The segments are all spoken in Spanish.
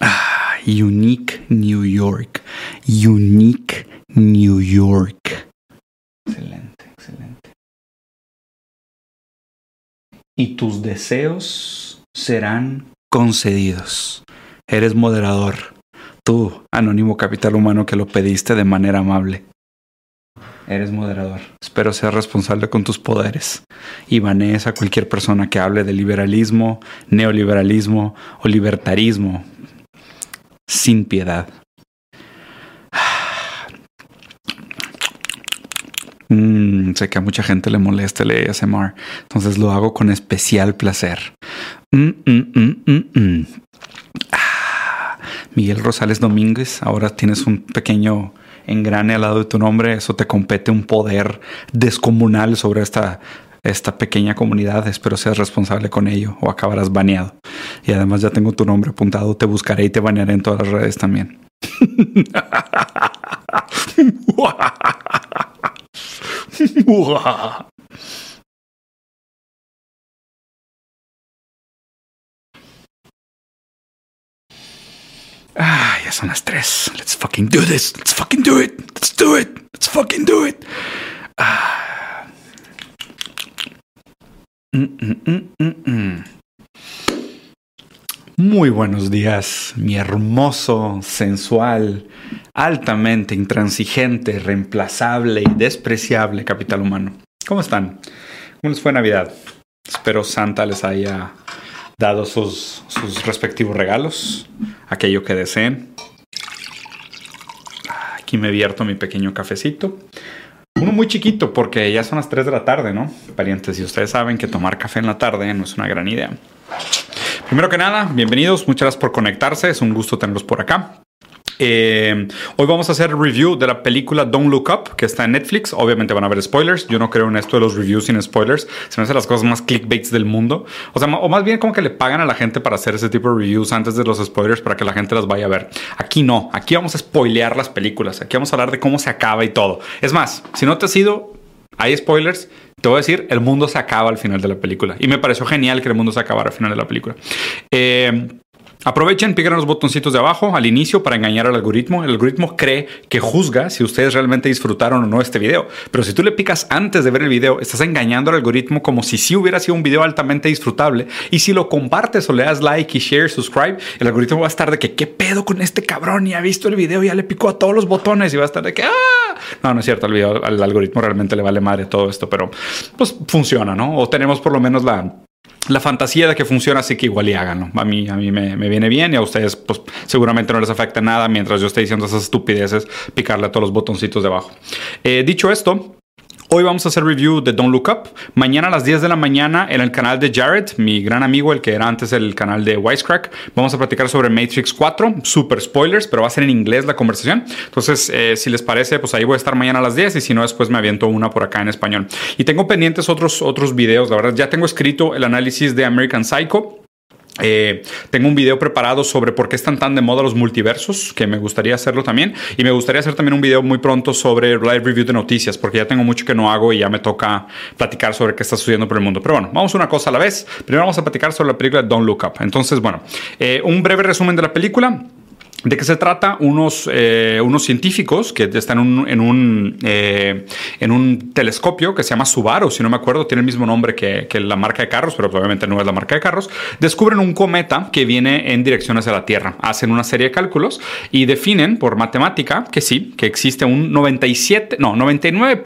Ah, Unique New York. Unique New York. Excelente, excelente. Y tus deseos serán concedidos. Eres moderador. Tú, anónimo capital humano que lo pediste de manera amable. Eres moderador. Espero seas responsable con tus poderes y banees a cualquier persona que hable de liberalismo, neoliberalismo o libertarismo sin piedad. Mm, sé que a mucha gente le molesta el ASMR, entonces lo hago con especial placer. Mm, mm, ah, Miguel Rosales Domínguez, ahora tienes un pequeño engrane al lado de tu nombre, eso te compete un poder descomunal sobre esta, esta pequeña comunidad. Espero seas responsable con ello o acabarás baneado. Y además ya tengo tu nombre apuntado, te buscaré y te banearé en todas las redes también. Ah, ya son las tres. Let's fucking do this. Let's fucking do it. Let's do it. Let's fucking do it. Ah. Mm, mm, mm, Muy buenos días, mi hermoso, sensual, altamente intransigente, reemplazable y despreciable capital humano. ¿Cómo están? ¿Cómo les fue Navidad? Espero Santa les haya dado sus, respectivos regalos, aquello que deseen. Aquí me vierto mi pequeño cafecito. Uno muy chiquito porque ya son las 3 de la tarde, ¿no? Parientes, y ustedes saben que tomar café en la tarde no es una gran idea. Primero que nada, bienvenidos, muchas gracias por conectarse, es un gusto tenerlos por acá. Eh, hoy vamos a hacer review de la película Don't Look Up, que está en Netflix. Obviamente van a haber spoilers. Yo no creo en esto de los reviews sin spoilers. Se me hacen las cosas más clickbaits del mundo. O sea, o más bien como que le pagan a la gente para hacer ese tipo de reviews antes de los spoilers para que la gente las vaya a ver. Aquí no. Aquí vamos a spoilear las películas. Aquí vamos a hablar de cómo se acaba y todo. Es más, si no te has ido, hay spoilers. Te voy a decir, el mundo se acaba al final de la película. Y me pareció genial que el mundo se acabara al final de la película. Eh, Aprovechen, piquen los botoncitos de abajo al inicio para engañar al algoritmo. El algoritmo cree que juzga si ustedes realmente disfrutaron o no este video. Pero si tú le picas antes de ver el video, estás engañando al algoritmo como si sí hubiera sido un video altamente disfrutable. Y si lo compartes o le das like y share, subscribe, el algoritmo va a estar de que qué pedo con este cabrón y ha visto el video, ya le picó a todos los botones y va a estar de que ¡ah! No, no es cierto, al algoritmo realmente le vale madre todo esto, pero pues funciona, ¿no? O tenemos por lo menos la la fantasía de que funciona, así que igual y háganlo. A mí, a mí me, viene bien y a ustedes pues, seguramente no les afecta nada mientras yo esté diciendo esas estupideces, picarle a todos los botoncitos de abajo. Eh, dicho esto, Hoy vamos a hacer review de Don't Look Up. Mañana a las 10 de la mañana en el canal de Jared, mi gran amigo, el que era antes el canal de Wisecrack, vamos a platicar sobre Matrix 4. Super spoilers, pero va a ser en inglés la conversación. Entonces, eh, si les parece, pues ahí voy a estar mañana a las 10 y si no, después me aviento una por acá en español. Y tengo pendientes otros, otros videos, la verdad. Ya tengo escrito el análisis de American Psycho. Eh, tengo un video preparado sobre por qué están tan de moda los multiversos, que me gustaría hacerlo también. Y me gustaría hacer también un video muy pronto sobre live review de noticias, porque ya tengo mucho que no hago y ya me toca platicar sobre qué está sucediendo por el mundo. Pero bueno, vamos una cosa a la vez. Primero vamos a platicar sobre la película Don't Look Up. Entonces, bueno, eh, un breve resumen de la película. ¿De qué se trata? Unos, eh, unos científicos que están en un, eh, en, un, telescopio que se llama Subaru, si no me acuerdo, tiene el mismo nombre que, que, la marca de carros, pero obviamente no es la marca de carros. Descubren un cometa que viene en dirección hacia la Tierra. Hacen una serie de cálculos y definen por matemática que sí, que existe un 97, no, 99.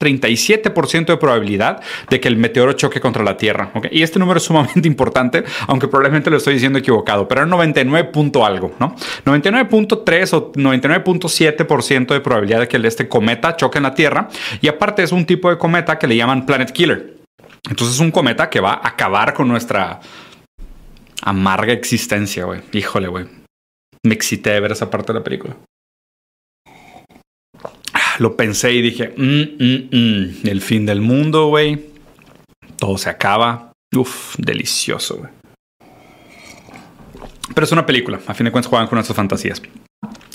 37% de probabilidad de que el meteoro choque contra la Tierra. Y este número es sumamente importante, aunque probablemente lo estoy diciendo equivocado, pero era 99 punto algo, ¿no? 99.3 o 99.7% de probabilidad de que este cometa choque en la Tierra. Y aparte es un tipo de cometa que le llaman Planet Killer. Entonces es un cometa que va a acabar con nuestra amarga existencia, güey. Híjole, güey. Me excité de ver esa parte de la película lo pensé y dije, mm, mm, mm, el fin del mundo, güey. Todo se acaba. Uf, delicioso, güey. Pero es una película. A fin de cuentas juegan con nuestras fantasías.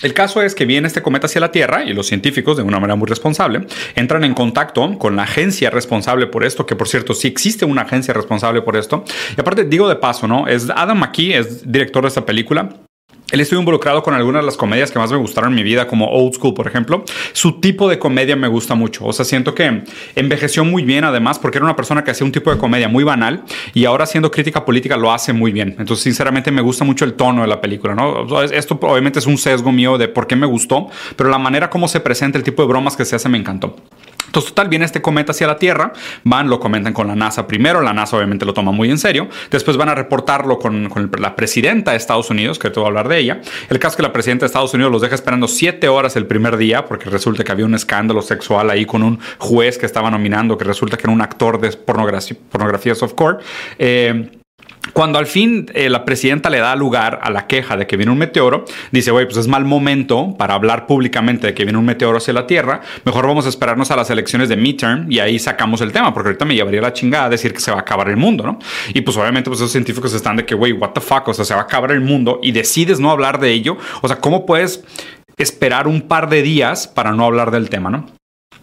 El caso es que viene este cometa hacia la Tierra y los científicos, de una manera muy responsable, entran en contacto con la agencia responsable por esto, que por cierto sí existe una agencia responsable por esto. Y aparte digo de paso, ¿no? Es Adam McKee, es director de esta película. Él estuvo involucrado con algunas de las comedias que más me gustaron en mi vida, como Old School, por ejemplo. Su tipo de comedia me gusta mucho. O sea, siento que envejeció muy bien, además, porque era una persona que hacía un tipo de comedia muy banal y ahora haciendo crítica política lo hace muy bien. Entonces, sinceramente, me gusta mucho el tono de la película, ¿no? Esto obviamente es un sesgo mío de por qué me gustó, pero la manera como se presenta, el tipo de bromas que se hace, me encantó. Entonces, total, viene este cometa hacia la Tierra, van, lo comentan con la NASA primero, la NASA obviamente lo toma muy en serio, después van a reportarlo con, la presidenta de Estados Unidos, que te voy a hablar de ella. El caso es que la presidenta de Estados Unidos los deja esperando siete horas el primer día, porque resulta que había un escándalo sexual ahí con un juez que estaba nominando, que resulta que era un actor de pornografía, softcore. Eh, cuando al fin eh, la presidenta le da lugar a la queja de que viene un meteoro, dice, güey, pues es mal momento para hablar públicamente de que viene un meteoro hacia la Tierra, mejor vamos a esperarnos a las elecciones de midterm y ahí sacamos el tema, porque ahorita me llevaría la chingada decir que se va a acabar el mundo, ¿no? Y pues obviamente pues esos científicos están de que, güey, what the fuck, o sea, se va a acabar el mundo y decides no hablar de ello, o sea, ¿cómo puedes esperar un par de días para no hablar del tema, ¿no?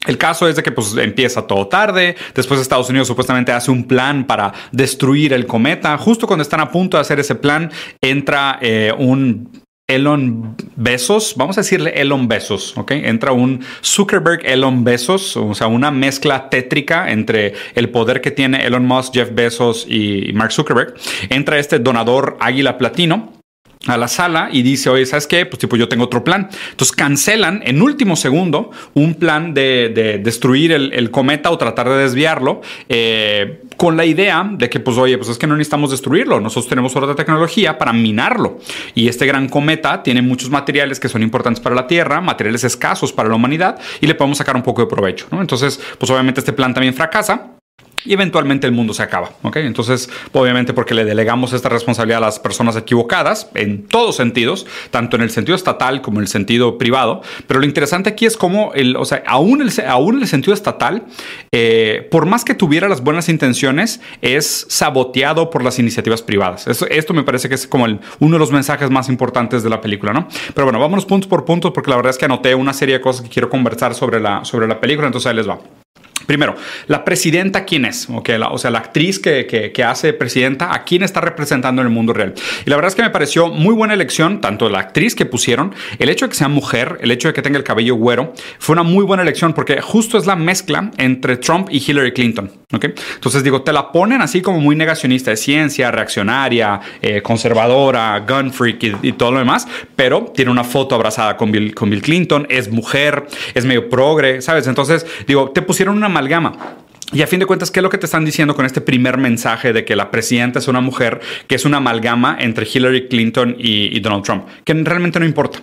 El caso es de que pues empieza todo tarde, después Estados Unidos supuestamente hace un plan para destruir el cometa, justo cuando están a punto de hacer ese plan entra eh, un Elon Besos, vamos a decirle Elon Besos, ¿ok? Entra un Zuckerberg Elon Besos, o sea, una mezcla tétrica entre el poder que tiene Elon Musk, Jeff Bezos y Mark Zuckerberg. Entra este donador Águila Platino a la sala y dice, oye, ¿sabes qué? Pues tipo, yo tengo otro plan. Entonces cancelan en último segundo un plan de, destruir el, cometa o tratar de desviarlo eh, con la idea de que, pues, oye, pues es que no necesitamos destruirlo. Nosotros tenemos otra tecnología para minarlo. Y este gran cometa tiene muchos materiales que son importantes para la Tierra, materiales escasos para la humanidad y le podemos sacar un poco de provecho. Entonces, pues obviamente este plan también fracasa y eventualmente el mundo se acaba. ¿ok? Entonces, obviamente porque le delegamos esta responsabilidad a las personas equivocadas en todos sentidos, tanto en el sentido estatal como en el sentido privado. Pero lo interesante aquí es cómo, el, o sea, aún, el, aún en el sentido estatal, eh, por más que tuviera las buenas intenciones, es saboteado por las iniciativas privadas. esto me parece que es como uno de los mensajes más importantes de la película, ¿no? Pero bueno, vámonos puntos por puntos porque la verdad es que anoté una serie de cosas que quiero conversar sobre la, sobre la película, entonces ahí les va. Primero, la presidenta, ¿quién es? Okay, o sea, la actriz que, que, hace presidenta, ¿a quién está representando en el mundo real? Y la verdad es que me pareció muy buena elección, tanto la actriz que pusieron, el hecho de que sea mujer, el hecho de que tenga el cabello güero, fue una muy buena elección porque justo es la mezcla entre Trump y Hillary Clinton. ¿okay? Entonces digo, te la ponen así como muy negacionista de ciencia, reaccionaria, eh, conservadora, gun freak y, y, todo lo demás, pero tiene una foto abrazada con Bill, con Bill Clinton, es mujer, es medio progre, ¿sabes? Entonces digo, te pusieron una amalgama. Y a fin de cuentas, ¿qué es lo que te están diciendo con este primer mensaje de que la presidenta es una mujer que es una amalgama entre Hillary Clinton y, Donald Trump? Que realmente no importa.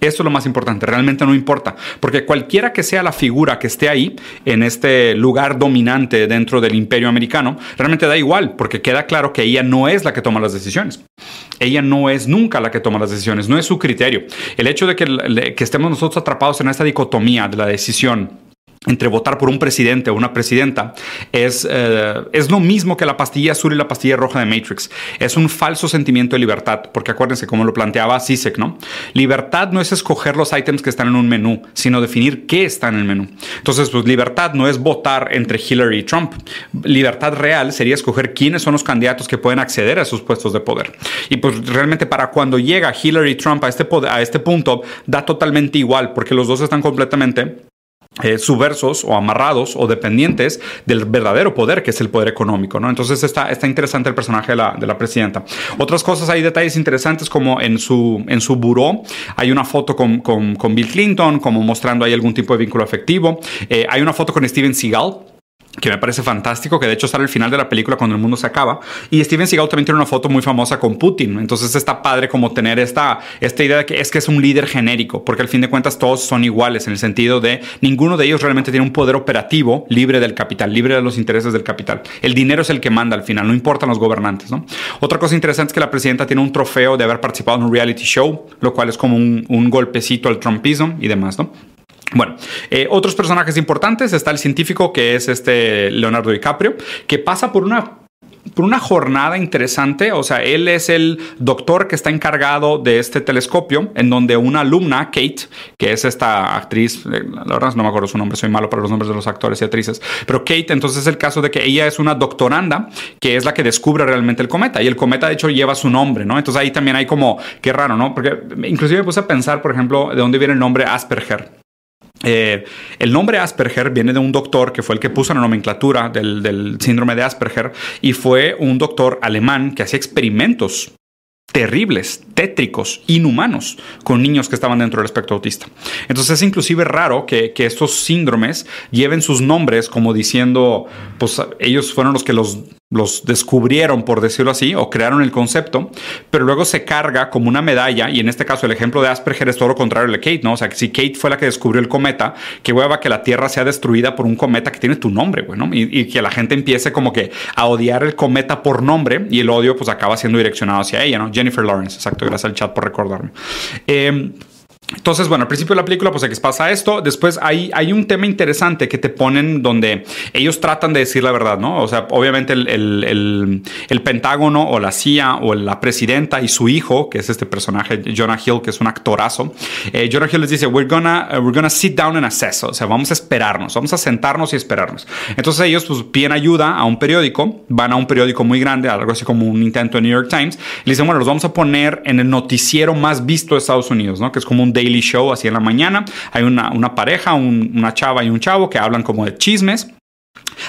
Eso es lo más importante, realmente no importa, porque cualquiera que sea la figura que esté ahí, en este lugar dominante dentro del imperio americano, realmente da igual, porque queda claro que ella no es la que toma las decisiones. Ella no es nunca la que toma las decisiones, no es su criterio. El hecho de que, que estemos nosotros atrapados en esta dicotomía de la decisión entre votar por un presidente o una presidenta es, eh, es lo mismo que la pastilla azul y la pastilla roja de Matrix. Es un falso sentimiento de libertad, porque acuérdense, como lo planteaba Sisek, ¿no? Libertad no es escoger los ítems que están en un menú, sino definir qué está en el menú. Entonces, pues libertad no es votar entre Hillary y Trump. Libertad real sería escoger quiénes son los candidatos que pueden acceder a esos puestos de poder. Y pues realmente para cuando llega Hillary Trump a este, a este punto, da totalmente igual, porque los dos están completamente eh, subversos o amarrados o dependientes del verdadero poder que es el poder económico, ¿no? Entonces está, está interesante el personaje de la, de la, presidenta. Otras cosas, hay detalles interesantes como en su, en su buró hay una foto con, con, con Bill Clinton, como mostrando ahí algún tipo de vínculo afectivo. Eh, hay una foto con Steven Seagal, que me parece fantástico, que de hecho sale al final de la película cuando el mundo se acaba. Y Steven Seagal también tiene una foto muy famosa con Putin. Entonces está padre como tener esta, esta idea de que es que es un líder genérico, porque al fin de cuentas todos son iguales en el sentido de ninguno de ellos realmente tiene un poder operativo libre del capital, libre de los intereses del capital. El dinero es el que manda al final, no importan los gobernantes. ¿no? Otra cosa interesante es que la presidenta tiene un trofeo de haber participado en un reality show, lo cual es como un, un golpecito al trumpismo y demás. ¿no? Bueno, eh, otros personajes importantes está el científico que es este Leonardo DiCaprio, que pasa por una por una jornada interesante. O sea, él es el doctor que está encargado de este telescopio, en donde una alumna, Kate, que es esta actriz, eh, la verdad no me acuerdo su nombre, soy malo para los nombres de los actores y actrices, pero Kate, entonces es el caso de que ella es una doctoranda, que es la que descubre realmente el cometa. Y el cometa, de hecho, lleva su nombre, ¿no? Entonces ahí también hay como, qué raro, ¿no? Porque inclusive me puse a pensar, por ejemplo, de dónde viene el nombre Asperger. Eh, el nombre Asperger viene de un doctor que fue el que puso la nomenclatura del, del, síndrome de Asperger y fue un doctor alemán que hacía experimentos terribles, tétricos, inhumanos con niños que estaban dentro del espectro autista. Entonces es inclusive raro que, que, estos síndromes lleven sus nombres como diciendo, pues ellos fueron los que los los descubrieron, por decirlo así, o crearon el concepto, pero luego se carga como una medalla, y en este caso el ejemplo de Asperger es todo lo contrario de Kate, ¿no? O sea, que si Kate fue la que descubrió el cometa, que hueva que la Tierra sea destruida por un cometa que tiene tu nombre, bueno, y, y, que la gente empiece como que a odiar el cometa por nombre, y el odio pues acaba siendo direccionado hacia ella, ¿no? Jennifer Lawrence, exacto, gracias al chat por recordarme. Eh, entonces, bueno, al principio de la película, pues aquí pasa esto. Después hay, hay un tema interesante que te ponen donde ellos tratan de decir la verdad, ¿no? O sea, obviamente el, el, el, Pentágono o la CIA o la presidenta y su hijo, que es este personaje, Jonah Hill, que es un actorazo, eh, Jonah Hill les dice, we're gonna, uh, we're gonna sit down and assess. O sea, vamos a esperarnos, vamos a sentarnos y esperarnos. Entonces ellos pues piden ayuda a un periódico, van a un periódico muy grande, algo así como un intento de New York Times, y le dicen, bueno, los vamos a poner en el noticiero más visto de Estados Unidos, ¿no? Que es como un Daily Show así en la mañana. Hay una, una pareja, un, una chava y un chavo que hablan como de chismes.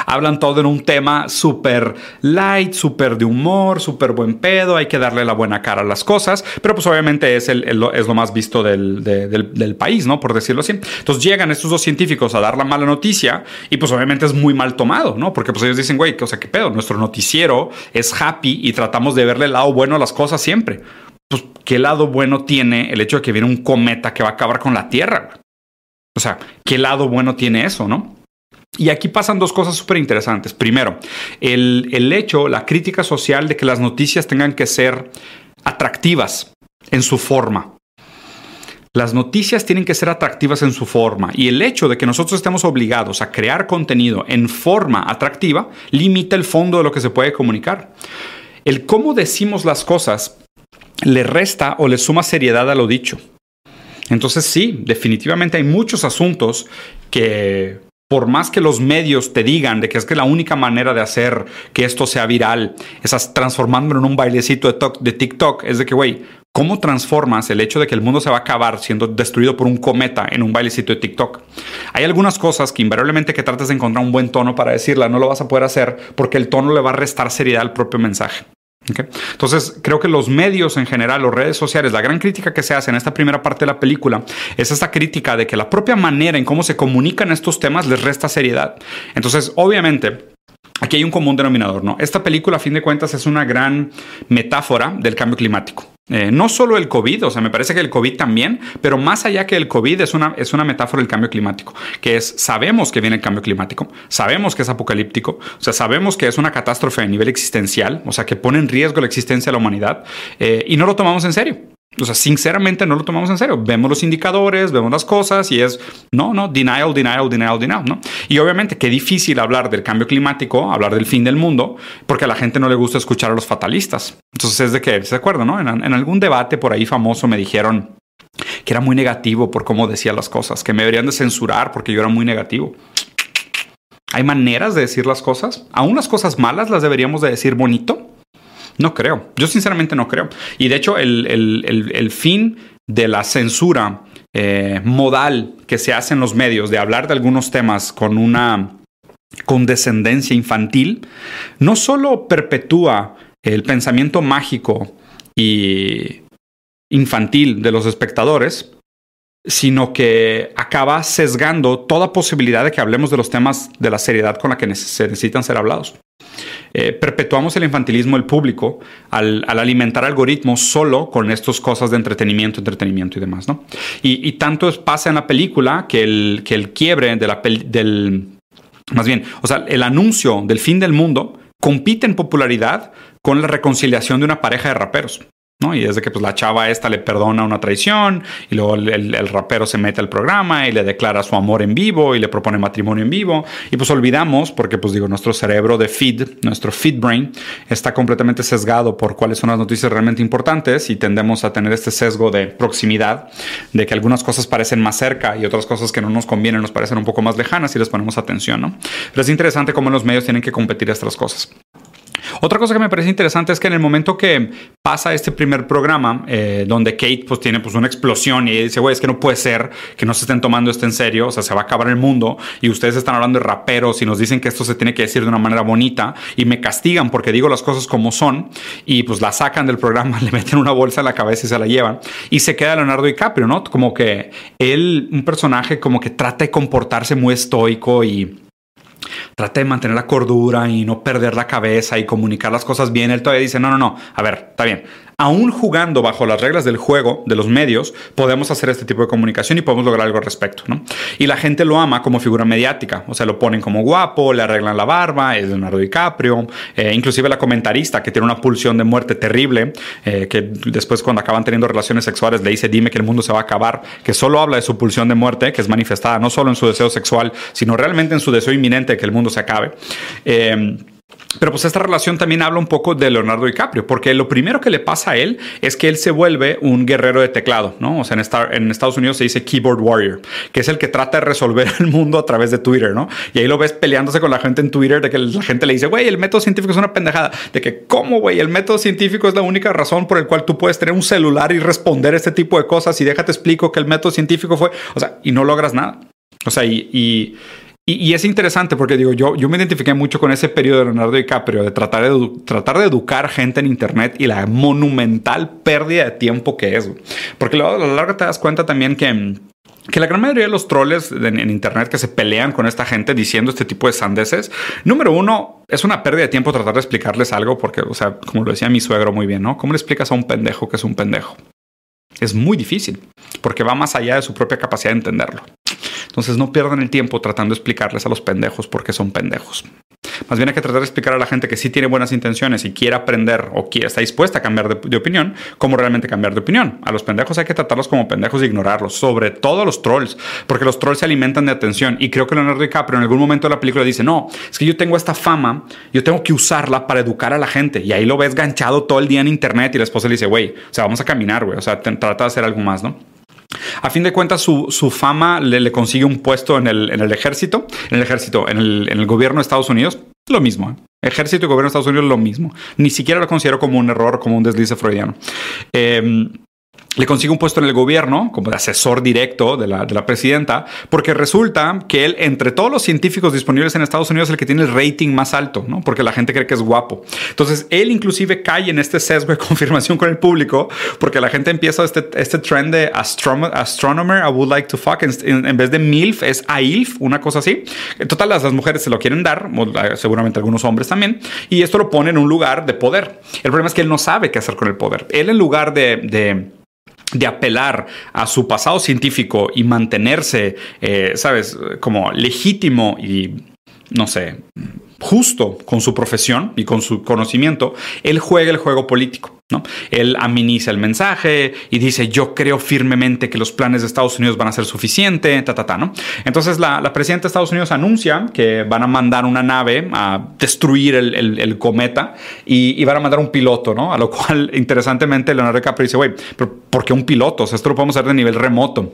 Hablan todo en un tema súper light, súper de humor, súper buen pedo, hay que darle la buena cara a las cosas, pero pues obviamente es, el, es lo más visto del, de, del, del, país, ¿no? Por decirlo así. Entonces llegan estos dos científicos a dar la mala noticia y pues obviamente es muy mal tomado, ¿no? Porque pues ellos dicen, güey, o sea, ¿qué pedo? Nuestro noticiero es happy y tratamos de verle el lado bueno a las cosas siempre pues, ¿qué lado bueno tiene el hecho de que viene un cometa que va a acabar con la Tierra? O sea, ¿qué lado bueno tiene eso, no? Y aquí pasan dos cosas súper interesantes. Primero, el, el hecho, la crítica social de que las noticias tengan que ser atractivas en su forma. Las noticias tienen que ser atractivas en su forma y el hecho de que nosotros estemos obligados a crear contenido en forma atractiva limita el fondo de lo que se puede comunicar. El cómo decimos las cosas le resta o le suma seriedad a lo dicho. Entonces sí, definitivamente hay muchos asuntos que por más que los medios te digan de que es que la única manera de hacer que esto sea viral es transformándolo en un bailecito de, de TikTok, es de que, güey, ¿cómo transformas el hecho de que el mundo se va a acabar siendo destruido por un cometa en un bailecito de TikTok? Hay algunas cosas que invariablemente que trates de encontrar un buen tono para decirla, no lo vas a poder hacer porque el tono le va a restar seriedad al propio mensaje. Entonces, creo que los medios en general, las redes sociales, la gran crítica que se hace en esta primera parte de la película es esta crítica de que la propia manera en cómo se comunican estos temas les resta seriedad. Entonces, obviamente, aquí hay un común denominador, ¿no? Esta película, a fin de cuentas, es una gran metáfora del cambio climático. Eh, no solo el COVID, o sea, me parece que el COVID también, pero más allá que el COVID es una, es una metáfora del cambio climático, que es, sabemos que viene el cambio climático, sabemos que es apocalíptico, o sea, sabemos que es una catástrofe a nivel existencial, o sea, que pone en riesgo la existencia de la humanidad, eh, y no lo tomamos en serio. O sea, sinceramente no lo tomamos en serio. Vemos los indicadores, vemos las cosas y es, no, no, denial, denial, denial, denial, ¿no? Y obviamente qué difícil hablar del cambio climático, hablar del fin del mundo, porque a la gente no le gusta escuchar a los fatalistas. Entonces es de que, ¿se acuerdan, no? En, en algún debate por ahí famoso me dijeron que era muy negativo por cómo decía las cosas, que me deberían de censurar porque yo era muy negativo. ¿Hay maneras de decir las cosas? ¿Aún las cosas malas las deberíamos de decir bonito? No creo. Yo sinceramente no creo. Y de hecho, el, el, el, fin de la censura eh, modal que se hace en los medios de hablar de algunos temas con una condescendencia infantil, no solo perpetúa el pensamiento mágico y infantil de los espectadores, sino que acaba sesgando toda posibilidad de que hablemos de los temas de la seriedad con la que se necesitan ser hablados. Eh, perpetuamos el infantilismo del público al, alimentar algoritmos solo con estas cosas de entretenimiento, entretenimiento y demás, ¿no? Y, tanto pasa en la película que el, que el quiebre de la del... Más bien, o sea, el anuncio del fin del mundo compite en popularidad con la reconciliación de una pareja de raperos. Y es de que pues, la chava esta le perdona una traición y luego el, el, rapero se mete al programa y le declara su amor en vivo y le propone matrimonio en vivo. Y pues olvidamos, porque pues digo, nuestro cerebro de feed, nuestro feed brain, está completamente sesgado por cuáles son las noticias realmente importantes y tendemos a tener este sesgo de proximidad, de que algunas cosas parecen más cerca y otras cosas que no nos convienen nos parecen un poco más lejanas y les ponemos atención, ¿no? Pero es interesante cómo los medios tienen que competir estas cosas. Otra cosa que me parece interesante es que en el momento que pasa este primer programa, eh, donde Kate pues tiene pues una explosión y dice, güey, es que no puede ser que no se estén tomando esto en serio, o sea, se va a acabar el mundo y ustedes están hablando de raperos y nos dicen que esto se tiene que decir de una manera bonita y me castigan porque digo las cosas como son y pues la sacan del programa, le meten una bolsa en la cabeza y se la llevan y se queda Leonardo DiCaprio, ¿no? Como que él, un personaje como que trata de comportarse muy estoico y trate de mantener la cordura y no perder la cabeza y comunicar las cosas bien. Él todavía dice, no, no, no, a ver, está bien aún jugando bajo las reglas del juego, de los medios, podemos hacer este tipo de comunicación y podemos lograr algo al respecto. ¿no? Y la gente lo ama como figura mediática, o sea, lo ponen como guapo, le arreglan la barba, es Leonardo DiCaprio, eh, inclusive la comentarista que tiene una pulsión de muerte terrible, eh, que después cuando acaban teniendo relaciones sexuales le dice, dime que el mundo se va a acabar, que solo habla de su pulsión de muerte, que es manifestada no solo en su deseo sexual, sino realmente en su deseo inminente de que el mundo se acabe. Eh, pero pues esta relación también habla un poco de Leonardo DiCaprio, porque lo primero que le pasa a él es que él se vuelve un guerrero de teclado, ¿no? O sea, en, Estados Unidos se dice keyboard warrior, que es el que trata de resolver el mundo a través de Twitter, ¿no? Y ahí lo ves peleándose con la gente en Twitter, de que la gente le dice, güey, el método científico es una pendejada, de que, ¿cómo, güey? El método científico es la única razón por el cual tú puedes tener un celular y responder este tipo de cosas y déjate explico que el método científico fue, o sea, y no logras nada. O sea, y, es interesante porque digo, yo, yo me identifiqué mucho con ese periodo de Leonardo DiCaprio de tratar de, tratar de educar gente en Internet y la monumental pérdida de tiempo que es. Porque a lo largo te das cuenta también que, que la gran mayoría de los troles en, Internet que se pelean con esta gente diciendo este tipo de sandeces, número uno, es una pérdida de tiempo tratar de explicarles algo porque, o sea, como lo decía mi suegro muy bien, ¿no? ¿Cómo le explicas a un pendejo que es un pendejo? Es muy difícil porque va más allá de su propia capacidad de entenderlo. Entonces no pierdan el tiempo tratando de explicarles a los pendejos por qué son pendejos. Más bien hay que tratar de explicar a la gente que sí tiene buenas intenciones y quiere aprender o quiere, está dispuesta a cambiar de, opinión, cómo realmente cambiar de opinión. A los pendejos hay que tratarlos como pendejos y ignorarlos, sobre todo a los trolls, porque los trolls se alimentan de atención. Y creo que Leonardo DiCaprio en algún momento de la película dice, no, es que yo tengo esta fama, yo tengo que usarla para educar a la gente. Y ahí lo ves ganchado todo el día en internet y la esposa le dice, güey, o sea, vamos a caminar, güey, o sea, trata de hacer algo más, ¿no? A fin de cuentas, su, fama le, consigue un puesto en el, ejército, en el ejército, en el, gobierno de Estados Unidos. Lo mismo. ¿eh? Ejército y gobierno de Estados Unidos, lo mismo. Ni siquiera lo considero como un error, como un deslice freudiano. Eh, le consigue un puesto en el gobierno como asesor directo de la, de la, presidenta, porque resulta que él, entre todos los científicos disponibles en Estados Unidos, es el que tiene el rating más alto, ¿no? Porque la gente cree que es guapo. Entonces, él inclusive cae en este sesgo de confirmación con el público, porque la gente empieza este, este trend de astronomer, I would like to fuck, en, vez de MILF es AILF, una cosa así. En total, las, las mujeres se lo quieren dar, seguramente algunos hombres también, y esto lo pone en un lugar de poder. El problema es que él no sabe qué hacer con el poder. Él en lugar de, de de apelar a su pasado científico y mantenerse, eh, sabes, como legítimo y, no sé, justo con su profesión y con su conocimiento, él juega el juego político. ¿No? Él aminiza el mensaje y dice, yo creo firmemente que los planes de Estados Unidos van a ser suficientes, ta, ¿no? Entonces la, presidenta de Estados Unidos anuncia que van a mandar una nave a destruir el, cometa y, van a mandar un piloto, ¿no? A lo cual, interesantemente, Leonardo DiCaprio dice, güey, pero ¿por qué un piloto? O sea, esto lo podemos hacer de nivel remoto.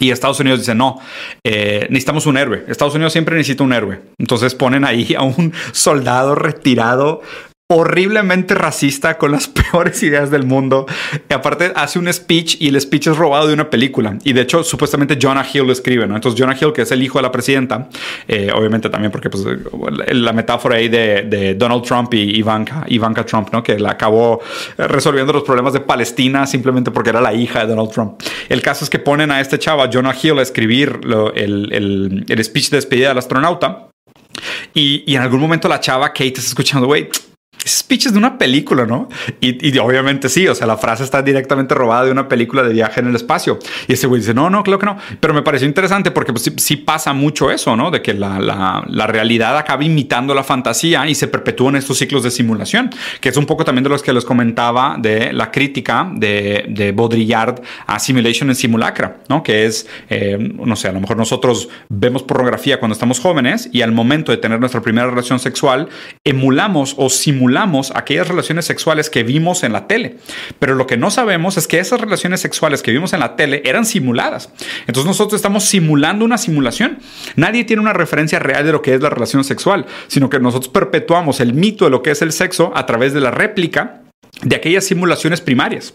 Y Estados Unidos dice, no, eh, necesitamos un héroe. Estados Unidos siempre necesita un héroe. Entonces ponen ahí a un soldado retirado horriblemente racista con las peores ideas del mundo. Y aparte hace un speech y el speech es robado de una película. Y de hecho, supuestamente Jonah Hill lo escribe, ¿no? Entonces Jonah Hill, que es el hijo de la presidenta, eh, obviamente también porque pues, la metáfora ahí de, Donald Trump y Ivanka, Ivanka Trump, ¿no? Que la acabó resolviendo los problemas de Palestina simplemente porque era la hija de Donald Trump. El caso es que ponen a este chava, Jonah Hill, a escribir el, el, el, speech de despedida del astronauta. Y, y en algún momento la chava, Kate, está escuchando, güey, speech es de una película, ¿no? Y, obviamente sí, o sea, la frase está directamente robada de una película de viaje en el espacio. Y ese güey dice, no, no, claro que no. Pero me pareció interesante porque pues, sí, pasa mucho eso, ¿no? De que la, la, realidad acaba imitando la fantasía y se perpetúan estos ciclos de simulación, que es un poco también de los que les comentaba de la crítica de, de Baudrillard a Simulation en Simulacra, ¿no? Que es, eh, no sé, a lo mejor nosotros vemos pornografía cuando estamos jóvenes y al momento de tener nuestra primera relación sexual, emulamos o simulamos aquellas relaciones sexuales que vimos en la tele. Pero lo que no sabemos es que esas relaciones sexuales que vimos en la tele eran simuladas. Entonces nosotros estamos simulando una simulación. Nadie tiene una referencia real de lo que es la relación sexual, sino que nosotros perpetuamos el mito de lo que es el sexo a través de la réplica de aquellas simulaciones primarias.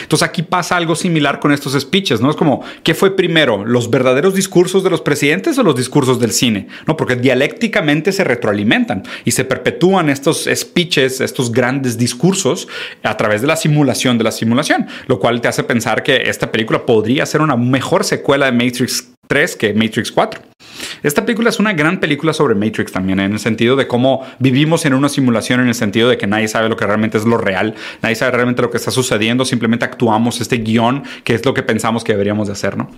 Entonces aquí pasa algo similar con estos speeches, ¿no? Es como, ¿qué fue primero? ¿Los verdaderos discursos de los presidentes o los discursos del cine? No, porque dialécticamente se retroalimentan y se perpetúan estos speeches, estos grandes discursos a través de la simulación de la simulación, lo cual te hace pensar que esta película podría ser una mejor secuela de Matrix 3 que Matrix 4. Esta película es una gran película sobre Matrix también, en el sentido de cómo vivimos en una simulación, en el sentido de que nadie sabe lo que realmente es lo real, nadie sabe realmente lo que está sucediendo, simplemente actuamos este guion que es lo que pensamos que deberíamos de hacer, ¿no?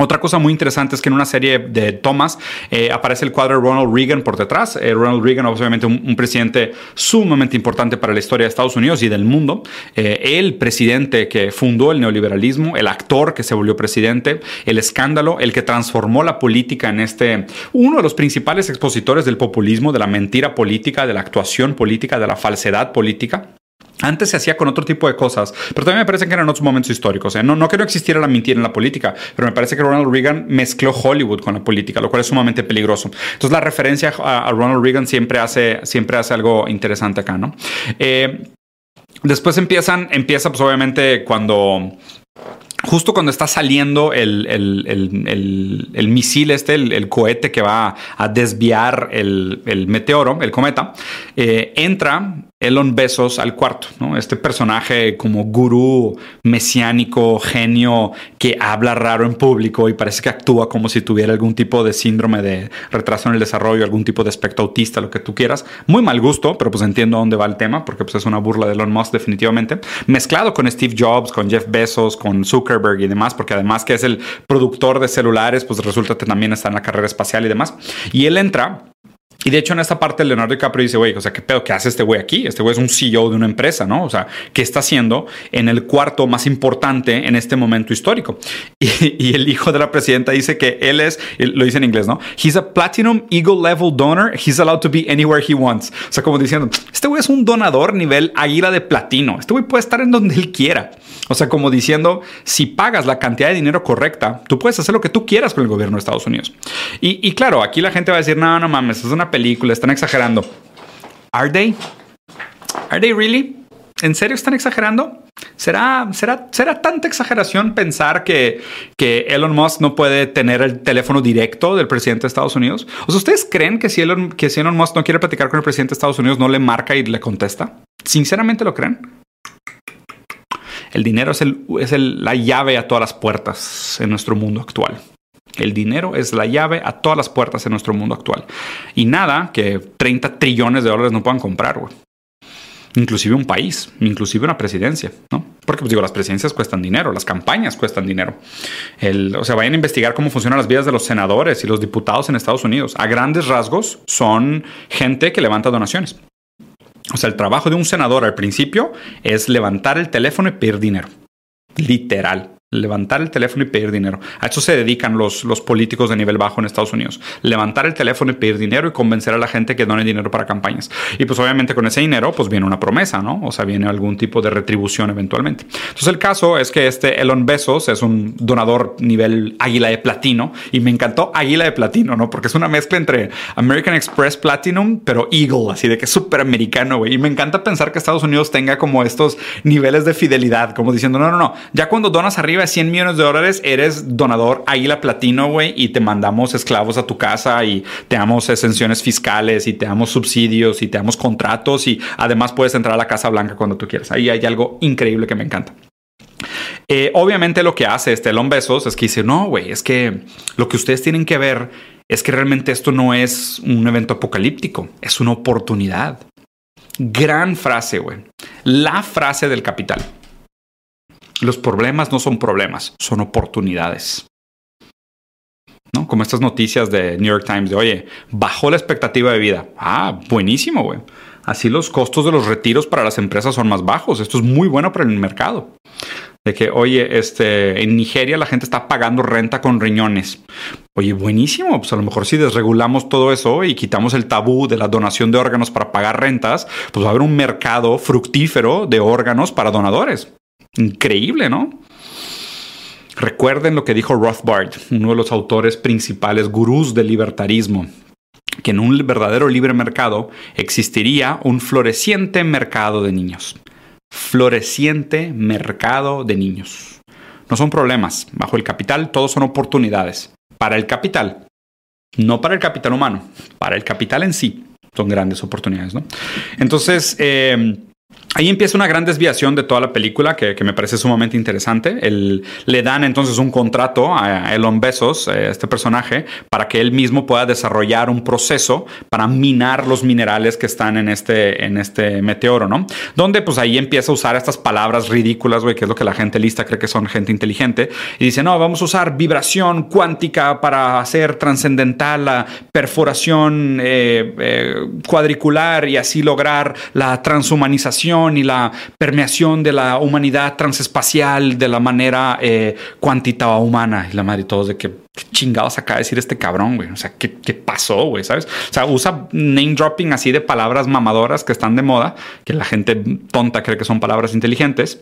Otra cosa muy interesante es que en una serie de tomas eh, aparece el cuadro de Ronald Reagan por detrás. Eh, Ronald Reagan, obviamente, un, presidente sumamente importante para la historia de Estados Unidos y del mundo. Eh, el presidente que fundó el neoliberalismo, el actor que se volvió presidente, el escándalo, el que transformó la política en este, uno de los principales expositores del populismo, de la mentira política, de la actuación política, de la falsedad política. Antes se hacía con otro tipo de cosas, pero también me parece que eran otros momentos históricos. ¿eh? No, no que no existiera la mentira en la política, pero me parece que Ronald Reagan mezcló Hollywood con la política, lo cual es sumamente peligroso. Entonces la referencia a, Ronald Reagan siempre hace, siempre hace algo interesante acá, ¿no? Eh, después empiezan, empieza pues obviamente cuando justo cuando está saliendo el, misil este, el, cohete que va a desviar el, meteoro, el cometa, eh, entra Elon Besos al cuarto, ¿no? Este personaje como gurú mesiánico, genio, que habla raro en público y parece que actúa como si tuviera algún tipo de síndrome de retraso en el desarrollo, algún tipo de aspecto autista, lo que tú quieras. Muy mal gusto, pero pues entiendo a dónde va el tema, porque pues es una burla de Elon Musk definitivamente. Mezclado con Steve Jobs, con Jeff Bezos, con Zuckerberg y demás, porque además que es el productor de celulares, pues resulta que también está en la carrera espacial y demás. Y él entra y de hecho, en esta parte, Leonardo DiCaprio dice, güey, o sea, ¿qué pedo? ¿Qué hace este güey aquí? Este güey es un CEO de una empresa, ¿no? O sea, ¿qué está haciendo en el cuarto más importante en este momento histórico? Y, el hijo de la presidenta dice que él es, lo dice en inglés, ¿no? He's a platinum eagle level donor. He's allowed to be anywhere he wants. O sea, como diciendo, este güey es un donador nivel águila de platino. Este güey puede estar en donde él quiera. O sea, como diciendo, si pagas la cantidad de dinero correcta, tú puedes hacer lo que tú quieras con el gobierno de Estados Unidos. Y, y claro, aquí la gente va a decir, no, no mames, es una están exagerando. ¿Are they? ¿Are they really? ¿En serio están exagerando? ¿Será, será, será tanta exageración pensar que, que, Elon Musk no puede tener el teléfono directo del presidente de Estados Unidos? O sea, ¿ustedes creen que si, Elon, que si Elon Musk no quiere platicar con el presidente de Estados Unidos, no le marca y le contesta? ¿Sinceramente lo creen? El dinero es, el, es la llave a todas las puertas en nuestro mundo actual. El dinero es la llave a todas las puertas en nuestro mundo actual. Y nada que 30 trillones de dólares no puedan comprar, güey. Inclusive un país, inclusive una presidencia, ¿no? Porque, pues digo, las presidencias cuestan dinero, las campañas cuestan dinero. o sea, vayan a investigar cómo funcionan las vidas de los senadores y los diputados en Estados Unidos. A grandes rasgos, son gente que levanta donaciones. O sea, el trabajo de un senador al principio es levantar el teléfono y pedir dinero. Literal levantar el teléfono y pedir dinero. A eso se dedican los, los políticos de nivel bajo en Estados Unidos. Levantar el teléfono y pedir dinero y convencer a la gente que done dinero para campañas. Y pues obviamente con ese dinero pues viene una promesa, ¿no? O sea, viene algún tipo de retribución eventualmente. Entonces el caso es que este Elon Bezos es un donador nivel águila de platino y me encantó águila de platino, ¿no? Porque es una mezcla entre American Express Platinum, pero Eagle, así de que es súper americano, güey. Y me encanta pensar que Estados Unidos tenga como estos niveles de fidelidad, como diciendo, no, no, no, ya cuando donas arriba de 100 millones de dólares, eres donador Águila Platino, güey, y te mandamos esclavos a tu casa y te damos exenciones fiscales y te damos subsidios y te damos contratos y además puedes entrar a la Casa Blanca cuando tú quieras. Ahí hay algo increíble que me encanta. Eh, obviamente lo que hace este Elon Besos es que dice, no, güey, es que lo que ustedes tienen que ver es que realmente esto no es un evento apocalíptico, es una oportunidad. Gran frase, güey. La frase del capital. Los problemas no son problemas, son oportunidades. ¿No? Como estas noticias de New York Times de, oye, bajó la expectativa de vida. Ah, buenísimo, güey. Así los costos de los retiros para las empresas son más bajos. Esto es muy bueno para el mercado. De que, oye, este, en Nigeria la gente está pagando renta con riñones. Oye, buenísimo. Pues a lo mejor si desregulamos todo eso y quitamos el tabú de la donación de órganos para pagar rentas, pues va a haber un mercado fructífero de órganos para donadores. Increíble, ¿no? Recuerden lo que dijo Rothbard, uno de los autores principales, gurús del libertarismo, que en un verdadero libre mercado existiría un floreciente mercado de niños. Floreciente mercado de niños. No son problemas. Bajo el capital, todos son oportunidades. Para el capital, no para el capital humano, para el capital en sí, son grandes oportunidades, ¿no? Entonces, eh, Ahí empieza una gran desviación de toda la película que, me parece sumamente interesante. le dan entonces un contrato a Elon Bezos, eh, este personaje, para que él mismo pueda desarrollar un proceso para minar los minerales que están en este, en este meteoro, ¿no? Donde pues ahí empieza a usar estas palabras ridículas, güey, que es lo que la gente lista cree que son gente inteligente. Y dice, no, vamos a usar vibración cuántica para hacer trascendental la perforación eh, eh, cuadricular y así lograr la transhumanización y la permeación de la humanidad transespacial de la manera eh, cuantitativa humana. Y la madre, todos de que chingados acaba de decir este cabrón, güey. O sea, ¿qué, ¿qué, pasó, güey? ¿Sabes? O sea, usa name dropping así de palabras mamadoras que están de moda, que la gente tonta cree que son palabras inteligentes.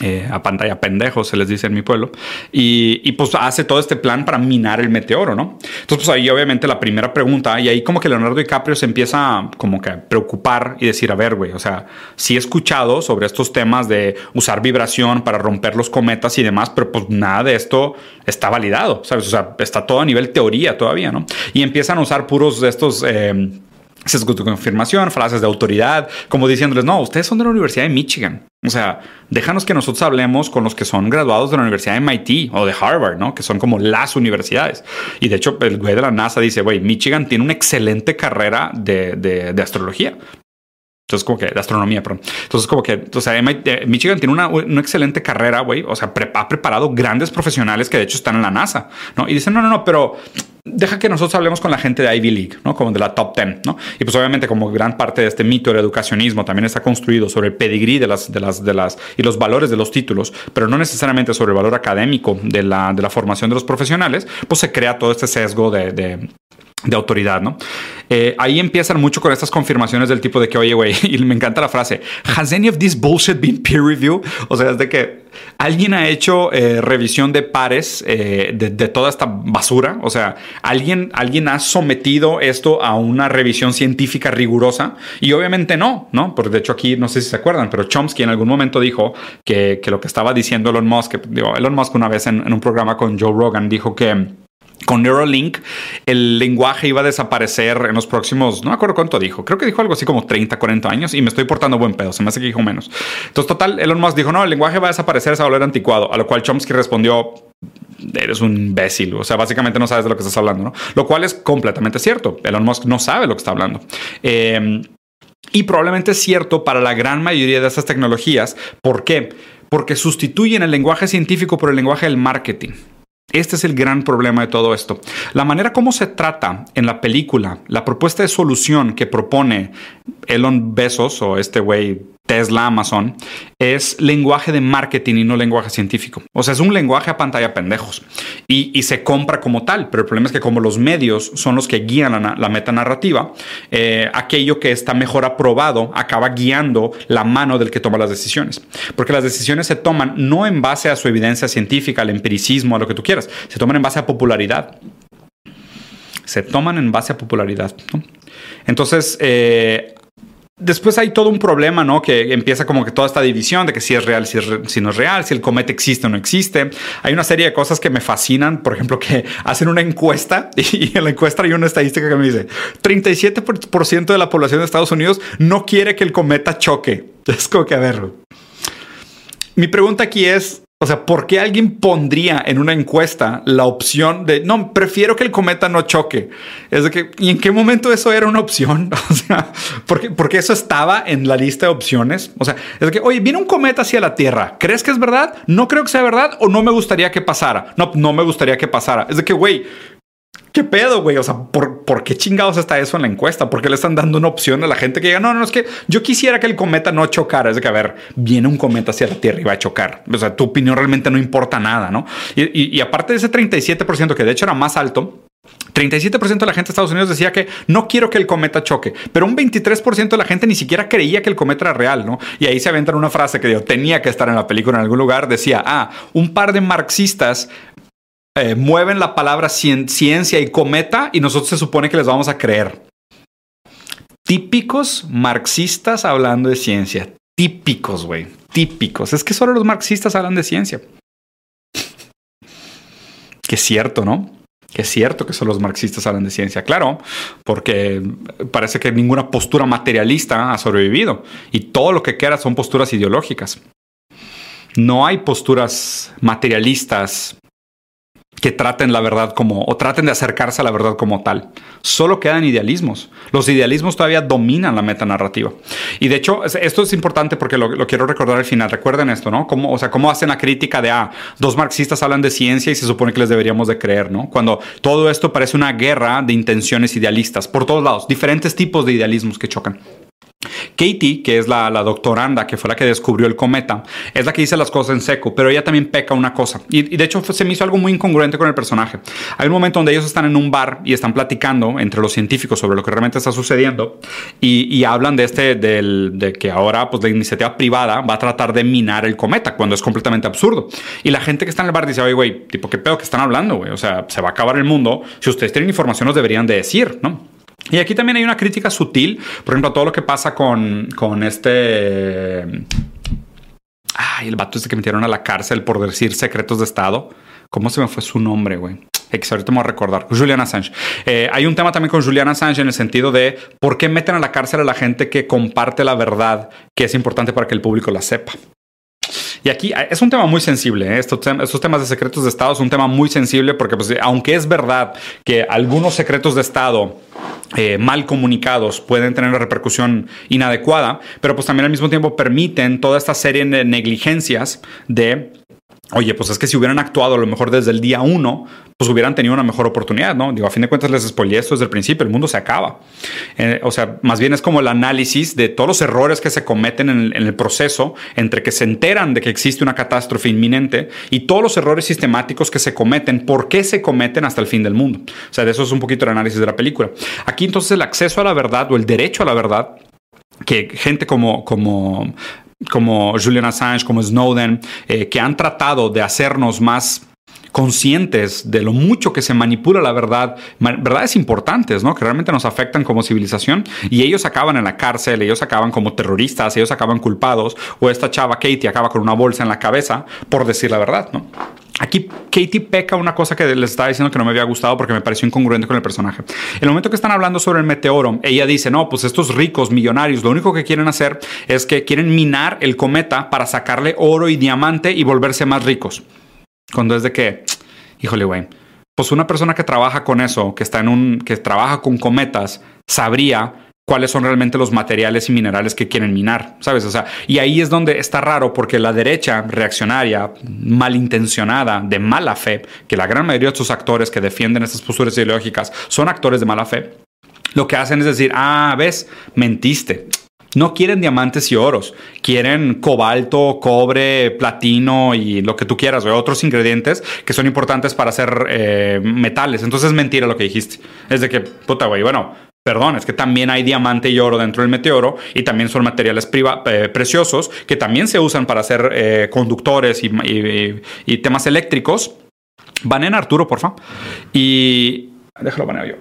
Eh, a pantalla pendejo, se les dice en mi pueblo, y, y, pues hace todo este plan para minar el meteoro, ¿no? Entonces, pues ahí obviamente la primera pregunta, y ahí como que Leonardo DiCaprio se empieza como que a preocupar y decir, a ver, güey, o sea, sí he escuchado sobre estos temas de usar vibración para romper los cometas y demás, pero pues nada de esto está validado, ¿sabes? O sea, está todo a nivel teoría todavía, ¿no? Y empiezan a usar puros de estos... Eh, sesgo de confirmación, frases de autoridad, como diciéndoles, no, ustedes son de la Universidad de Michigan. O sea, déjanos que nosotros hablemos con los que son graduados de la Universidad de MIT o de Harvard, ¿no? Que son como las universidades. Y de hecho, el güey de la NASA dice, güey, Michigan tiene una excelente carrera de, de astrología. Entonces, como que de astronomía, perdón. Entonces, como que, o sea, eh, Michigan tiene una, una excelente carrera, güey. O sea, ha preparado grandes profesionales que de hecho están en la NASA, ¿no? Y dicen, no, no, no, pero deja que nosotros hablemos con la gente de Ivy League, ¿no? Como de la top 10, ¿no? Y pues obviamente como gran parte de este mito del educacionismo también está construido sobre el pedigrí de las, de las, de las, y los valores de los títulos, pero no necesariamente sobre el valor académico de la, de la formación de los profesionales, pues se crea todo este sesgo de, de autoridad, ¿no? Eh, ahí empiezan mucho con estas confirmaciones del tipo de que, oye, güey, y me encanta la frase, ¿Has any of this bullshit been peer review? O sea, es de que alguien ha hecho eh, revisión de pares eh, de, toda esta basura. O sea, alguien, alguien ha sometido esto a una revisión científica rigurosa y obviamente no, ¿no? Porque de hecho aquí, no sé si se acuerdan, pero Chomsky en algún momento dijo que, lo que estaba diciendo Elon Musk, digo, Elon Musk una vez en un programa con Joe Rogan dijo que con Neuralink el lenguaje iba a desaparecer en los próximos, no me acuerdo cuánto dijo, creo que dijo algo así como 30, 40 años y me estoy portando buen pedo, se me hace que dijo menos. Entonces, total, Elon Musk dijo, no, el lenguaje va a desaparecer, se va a volver anticuado, a lo cual Chomsky respondió, eres un imbécil, o sea, básicamente no sabes de lo que estás hablando, ¿no? Lo cual es completamente cierto, Elon Musk no sabe lo que está hablando. Eh, y probablemente es cierto para la gran mayoría de estas tecnologías. ¿Por qué? Porque sustituyen el lenguaje científico por el lenguaje del marketing. Este es el gran problema de todo esto. La manera como se trata en la película, la propuesta de solución que propone Elon Bezos o este güey Tesla, Amazon, es lenguaje de marketing y no lenguaje científico. O sea, es un lenguaje a pantalla pendejos y, se compra como tal. Pero el problema es que como los medios son los que guían la, la metanarrativa, eh, aquello que está mejor aprobado acaba guiando la mano del que toma las decisiones. Porque las decisiones se toman no en base a su evidencia científica, al empiricismo, a lo que tú quieras, se toman en base a popularidad se toman en base a popularidad. Entonces, eh, Después hay todo un problema, ¿no? Que empieza como que toda esta división de que si es real, si, no es real, si el cometa existe o no existe. Hay una serie de cosas que me fascinan, por ejemplo, que hacen una encuesta y en la encuesta hay una estadística que me dice 37% de la población de Estados Unidos no quiere que el cometa choque. Es como que a ver. Mi pregunta aquí es, O sea, ¿por qué alguien pondría en una encuesta la opción de no, prefiero que el cometa no choque? Es de que, ¿y en qué momento eso era una opción? O sea, ¿por porque eso estaba en la lista de opciones. O sea, es de que, oye, viene un cometa hacia la Tierra. ¿Crees que es verdad? No creo que sea verdad o no me gustaría que pasara. No, no me gustaría que pasara. Es de que, güey, ¿Qué pedo, güey? O sea, ¿por, ¿por, qué chingados está eso en la encuesta? ¿Por qué le están dando una opción a la gente que diga, no, no, es que yo quisiera que el cometa no chocara? Es de que, a ver, viene un cometa hacia la Tierra y va a chocar. O sea, tu opinión realmente no importa nada, ¿no? Y, y, aparte de ese 37%, que de hecho era más alto, 37% de la gente de Estados Unidos decía que no quiero que el cometa choque, pero un 23% de la gente ni siquiera creía que el cometa era real, ¿no? Y ahí se aventan una frase que digo, tenía que estar en la película en algún lugar, decía, ah, un par de marxistas eh, mueven la palabra ciencia y cometa y nosotros se supone que les vamos a creer. Típicos marxistas hablando de ciencia. Típicos, güey. Típicos. Es que solo los marxistas hablan de ciencia. que cierto, ¿no? Que es cierto que solo los marxistas hablan de ciencia, claro, porque parece que ninguna postura materialista ha sobrevivido y todo lo que queda son posturas ideológicas. No hay posturas materialistas que traten la verdad como, o traten de acercarse a la verdad como tal. Solo quedan idealismos. Los idealismos todavía dominan la metanarrativa. Y de hecho, esto es importante porque lo, quiero recordar al final. Recuerden esto, ¿no? Cómo, o sea, cómo hacen la crítica de, ah, dos marxistas hablan de ciencia y se supone que les deberíamos de creer, ¿no? Cuando todo esto parece una guerra de intenciones idealistas por todos lados, diferentes tipos de idealismos que chocan. Katie, que es la, doctoranda que fue la que descubrió el cometa, es la que dice las cosas en seco, pero ella también peca una cosa. Y, de hecho se me hizo algo muy incongruente con el personaje. Hay un momento donde ellos están en un bar y están platicando entre los científicos sobre lo que realmente está sucediendo y, hablan de este, de que ahora pues la iniciativa privada va a tratar de minar el cometa cuando es completamente absurdo. Y la gente que está en el bar dice, oye, güey, tipo, ¿qué pedo que están hablando, güey? O sea, se va a acabar el mundo. Si ustedes tienen información, nos deberían de decir, ¿no? Y aquí también hay una crítica sutil, por ejemplo, todo lo que pasa con, con este... Ay, el vato este que metieron a la cárcel por decir secretos de Estado. ¿Cómo se me fue su nombre, güey? X, ahorita me voy a recordar. Julian Assange. Eh, hay un tema también con Julian Assange en el sentido de por qué meten a la cárcel a la gente que comparte la verdad que es importante para que el público la sepa. Y aquí eh, es un tema muy sensible. ¿eh? Estos, temas de secretos de Estado es un tema muy sensible porque, pues, aunque es verdad que algunos secretos de Estado eh, mal comunicados pueden tener una repercusión inadecuada, pero pues también al mismo tiempo permiten toda esta serie de negligencias de Oye, pues es que si hubieran actuado a lo mejor desde el día uno, pues hubieran tenido una mejor oportunidad, ¿no? Digo, a fin de cuentas les spoileé esto desde el principio, el mundo se acaba. Eh, o sea, más bien es como el análisis de todos los errores que se cometen en el, proceso entre que se enteran de que existe una catástrofe inminente y todos los errores sistemáticos que se cometen, por qué se cometen hasta el fin del mundo. O sea, de eso es un poquito el análisis de la película. Aquí entonces el acceso a la verdad o el derecho a la verdad que gente como, como como Julian Assange, como Snowden, eh, que han tratado de hacernos más conscientes de lo mucho que se manipula la verdad, verdades importantes, ¿no? Que realmente nos afectan como civilización y ellos acaban en la cárcel, ellos acaban como terroristas, ellos acaban culpados o esta chava Katie acaba con una bolsa en la cabeza por decir la verdad, ¿no? Aquí Katie peca una cosa que les estaba diciendo que no me había gustado porque me pareció incongruente con el personaje. El momento que están hablando sobre el meteoro, ella dice, no, pues estos ricos millonarios lo único que quieren hacer es que quieren minar el cometa para sacarle oro y diamante y volverse más ricos. Cuando es de que, híjole, güey, pues una persona que trabaja con eso, que está en un, que trabaja con cometas, sabría cuáles son realmente los materiales y minerales que quieren minar, ¿sabes? O sea, y ahí es donde está raro porque la derecha reaccionaria, malintencionada, de mala fe, que la gran mayoría de sus actores que defienden estas posturas ideológicas son actores de mala fe, lo que hacen es decir, ah, ves, mentiste. No quieren diamantes y oros, quieren cobalto, cobre, platino y lo que tú quieras, o otros ingredientes que son importantes para hacer eh, metales. Entonces es mentira lo que dijiste. Es de que, puta, güey, bueno, perdón, es que también hay diamante y oro dentro del meteoro y también son materiales eh, preciosos que también se usan para hacer eh, conductores y, temas eléctricos. Banen Arturo, porfa. Y déjalo baneo yo.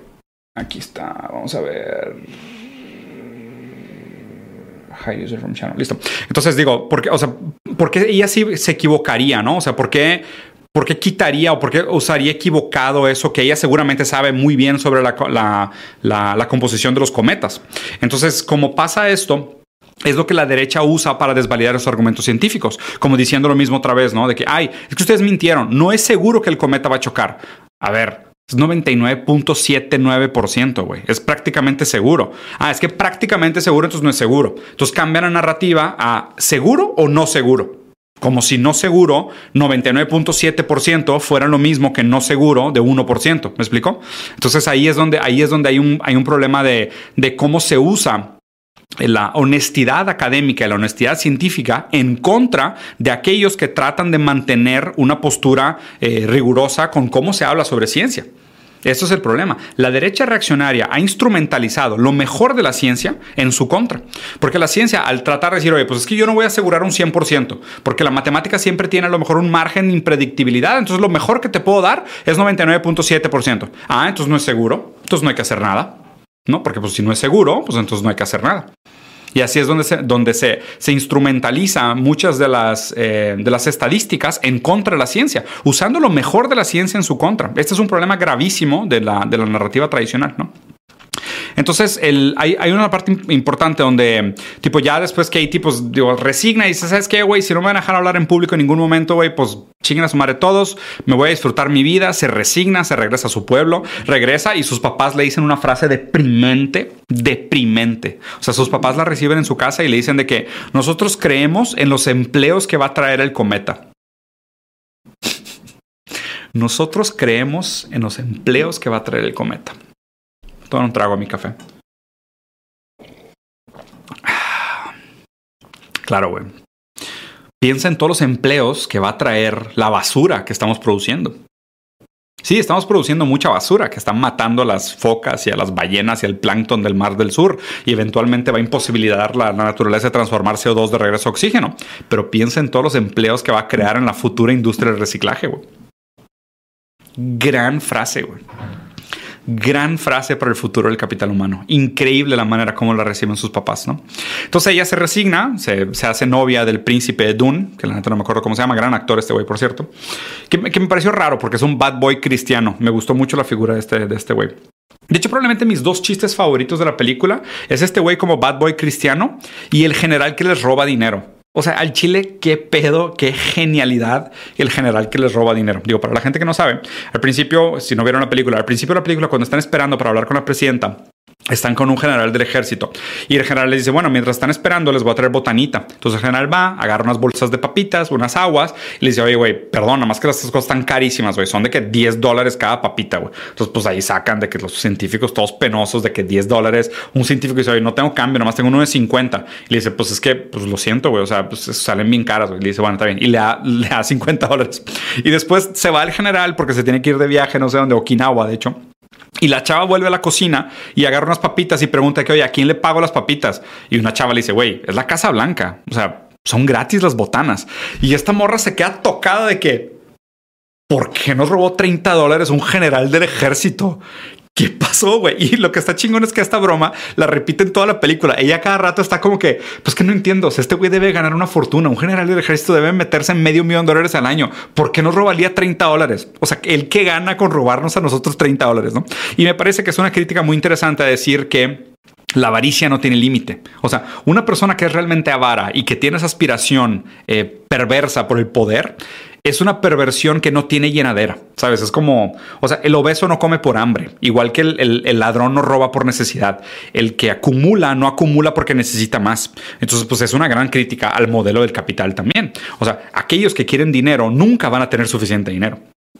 Aquí está, vamos a ver. High user from channel. Listo. Entonces digo, ¿por qué, o sea, ¿por qué ella sí se equivocaría, no? O sea, ¿por qué, ¿por qué quitaría o por qué usaría equivocado eso que ella seguramente sabe muy bien sobre la, la, la, composición de los cometas? Entonces, como pasa esto, es lo que la derecha usa para desvalidar los argumentos científicos, como diciendo lo mismo otra vez, ¿no? De que, ay, es que ustedes mintieron, no es seguro que el cometa va a chocar. A ver, es 99.79%, güey. Es prácticamente seguro. Ah, es que prácticamente seguro, entonces no es seguro. Entonces cambian la narrativa a seguro o no seguro. Como si no seguro, 99.7% fuera lo mismo que no seguro de 1%. ¿Me explico? Entonces ahí es donde, ahí es donde hay, un, hay un problema de, de cómo se usa la honestidad académica y la honestidad científica en contra de aquellos que tratan de mantener una postura eh, rigurosa con cómo se habla sobre ciencia. Eso es el problema. La derecha reaccionaria ha instrumentalizado lo mejor de la ciencia en su contra. Porque la ciencia, al tratar de decir, oye, pues es que yo no voy a asegurar un 100%, porque la matemática siempre tiene a lo mejor un margen de impredictibilidad, entonces lo mejor que te puedo dar es 99.7%. Ah, entonces no es seguro, entonces no hay que hacer nada. ¿no? Porque pues si no es seguro, pues entonces no hay que hacer nada. Y así es donde se, donde se, se instrumentaliza muchas de las, eh, de las estadísticas en contra de la ciencia, usando lo mejor de la ciencia en su contra. Este es un problema gravísimo de la, de la narrativa tradicional, ¿no? Entonces, hay, una parte importante donde, tipo, ya después que hay tipos, digo, resigna y dice, ¿sabes qué, güey? Si no me van a dejar hablar en público en ningún momento, güey, pues chinguen a su madre todos, me voy a disfrutar mi vida, se resigna, se regresa a su pueblo, regresa y sus papás le dicen una frase deprimente, deprimente. O sea, sus papás la reciben en su casa y le dicen de que nosotros creemos en los empleos que va a traer el cometa. Nosotros creemos en los empleos que va a traer el cometa. Todo un trago a mi café. Claro, güey. Piensa en todos los empleos que va a traer la basura que estamos produciendo. Sí, estamos produciendo mucha basura que están matando a las focas y a las ballenas y al plancton del mar del sur y eventualmente va a imposibilitar la, la naturaleza de transformar CO2 de regreso a oxígeno. Pero piensa en todos los empleos que va a crear en la futura industria del reciclaje, güey. Gran frase, güey. Gran frase para el futuro del capital humano. Increíble la manera como la reciben sus papás, ¿no? Entonces ella se resigna, se, se hace novia del príncipe de Dune, que la neta no me acuerdo cómo se llama, gran actor este güey, por cierto, que, que, me pareció raro porque es un bad boy cristiano. Me gustó mucho la figura de este, de este güey. De hecho, probablemente mis dos chistes favoritos de la película es este güey como bad boy cristiano y el general que les roba dinero. O sea, al Chile, qué pedo, qué genialidad el general que les roba dinero. Digo, para la gente que no sabe, al principio, si no vieron la película, al principio de la película, cuando están esperando para hablar con la presidenta, están con un general del ejército y el general les dice, bueno, mientras están esperando les voy a traer botanita. Entonces el general va, agarra unas bolsas de papitas, unas aguas y le dice, oye, güey, perdón, más que estas cosas están carísimas, güey, son de que 10 dólares cada papita, güey. Entonces pues ahí sacan de que los científicos todos penosos de que 10 dólares, un científico dice, oye, no tengo cambio, nada más tengo uno de 50. Y le dice, pues es que, pues lo siento, güey, o sea, pues salen bien caras. Y le dice, bueno, está bien. Y le da, le da 50 dólares. Y después se va el general porque se tiene que ir de viaje, no sé dónde, Okinawa, de hecho. Y la chava vuelve a la cocina y agarra unas papitas y pregunta que, oye, ¿a quién le pago las papitas? Y una chava le dice, güey, es la Casa Blanca. O sea, son gratis las botanas. Y esta morra se queda tocada de que, ¿por qué nos robó 30 dólares un general del ejército? ¿Qué pasó, güey? Y lo que está chingón es que esta broma la repite en toda la película. Ella cada rato está como que, pues que no entiendo. Este güey debe ganar una fortuna. Un general del ejército debe meterse en medio millón de dólares al año. ¿Por qué nos robaría 30 dólares? O sea, el que gana con robarnos a nosotros 30 dólares, ¿no? Y me parece que es una crítica muy interesante a decir que la avaricia no tiene límite. O sea, una persona que es realmente avara y que tiene esa aspiración eh, perversa por el poder, es una perversión que no tiene llenadera, ¿sabes? Es como, o sea, el obeso no come por hambre, igual que el, ladrón no roba por necesidad, el que acumula no acumula porque necesita más. Entonces, pues es una gran crítica al modelo del capital también. O sea, aquellos que quieren dinero nunca van a tener suficiente dinero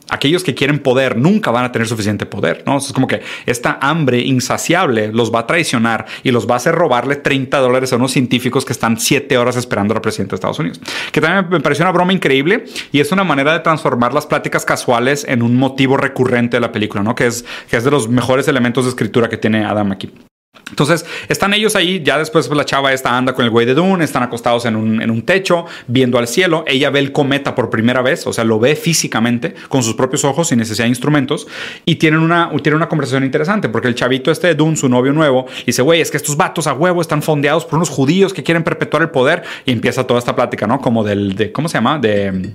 aquellos que quieren poder nunca van a tener suficiente poder, ¿no? Es como que esta hambre insaciable los va a traicionar y los va a hacer robarle 30 dólares a unos científicos que están 7 horas esperando al presidente de Estados Unidos. Que también me pareció una broma increíble y es una manera de transformar las pláticas casuales en un motivo recurrente de la película, ¿no? Que es, que es de los mejores elementos de escritura que tiene Adam aquí. Entonces, están ellos ahí, ya después la chava esta anda con el güey de Dune, están acostados en un, en un, techo, viendo al cielo, ella ve el cometa por primera vez, o sea, lo ve físicamente, con sus propios ojos, sin necesidad de instrumentos, y tienen una, tienen una conversación interesante, porque el chavito este de Dune, su novio nuevo, dice, güey, es que estos vatos a huevo están fondeados por unos judíos que quieren perpetuar el poder, y empieza toda esta plática, ¿no? Como del, de, ¿cómo se llama? De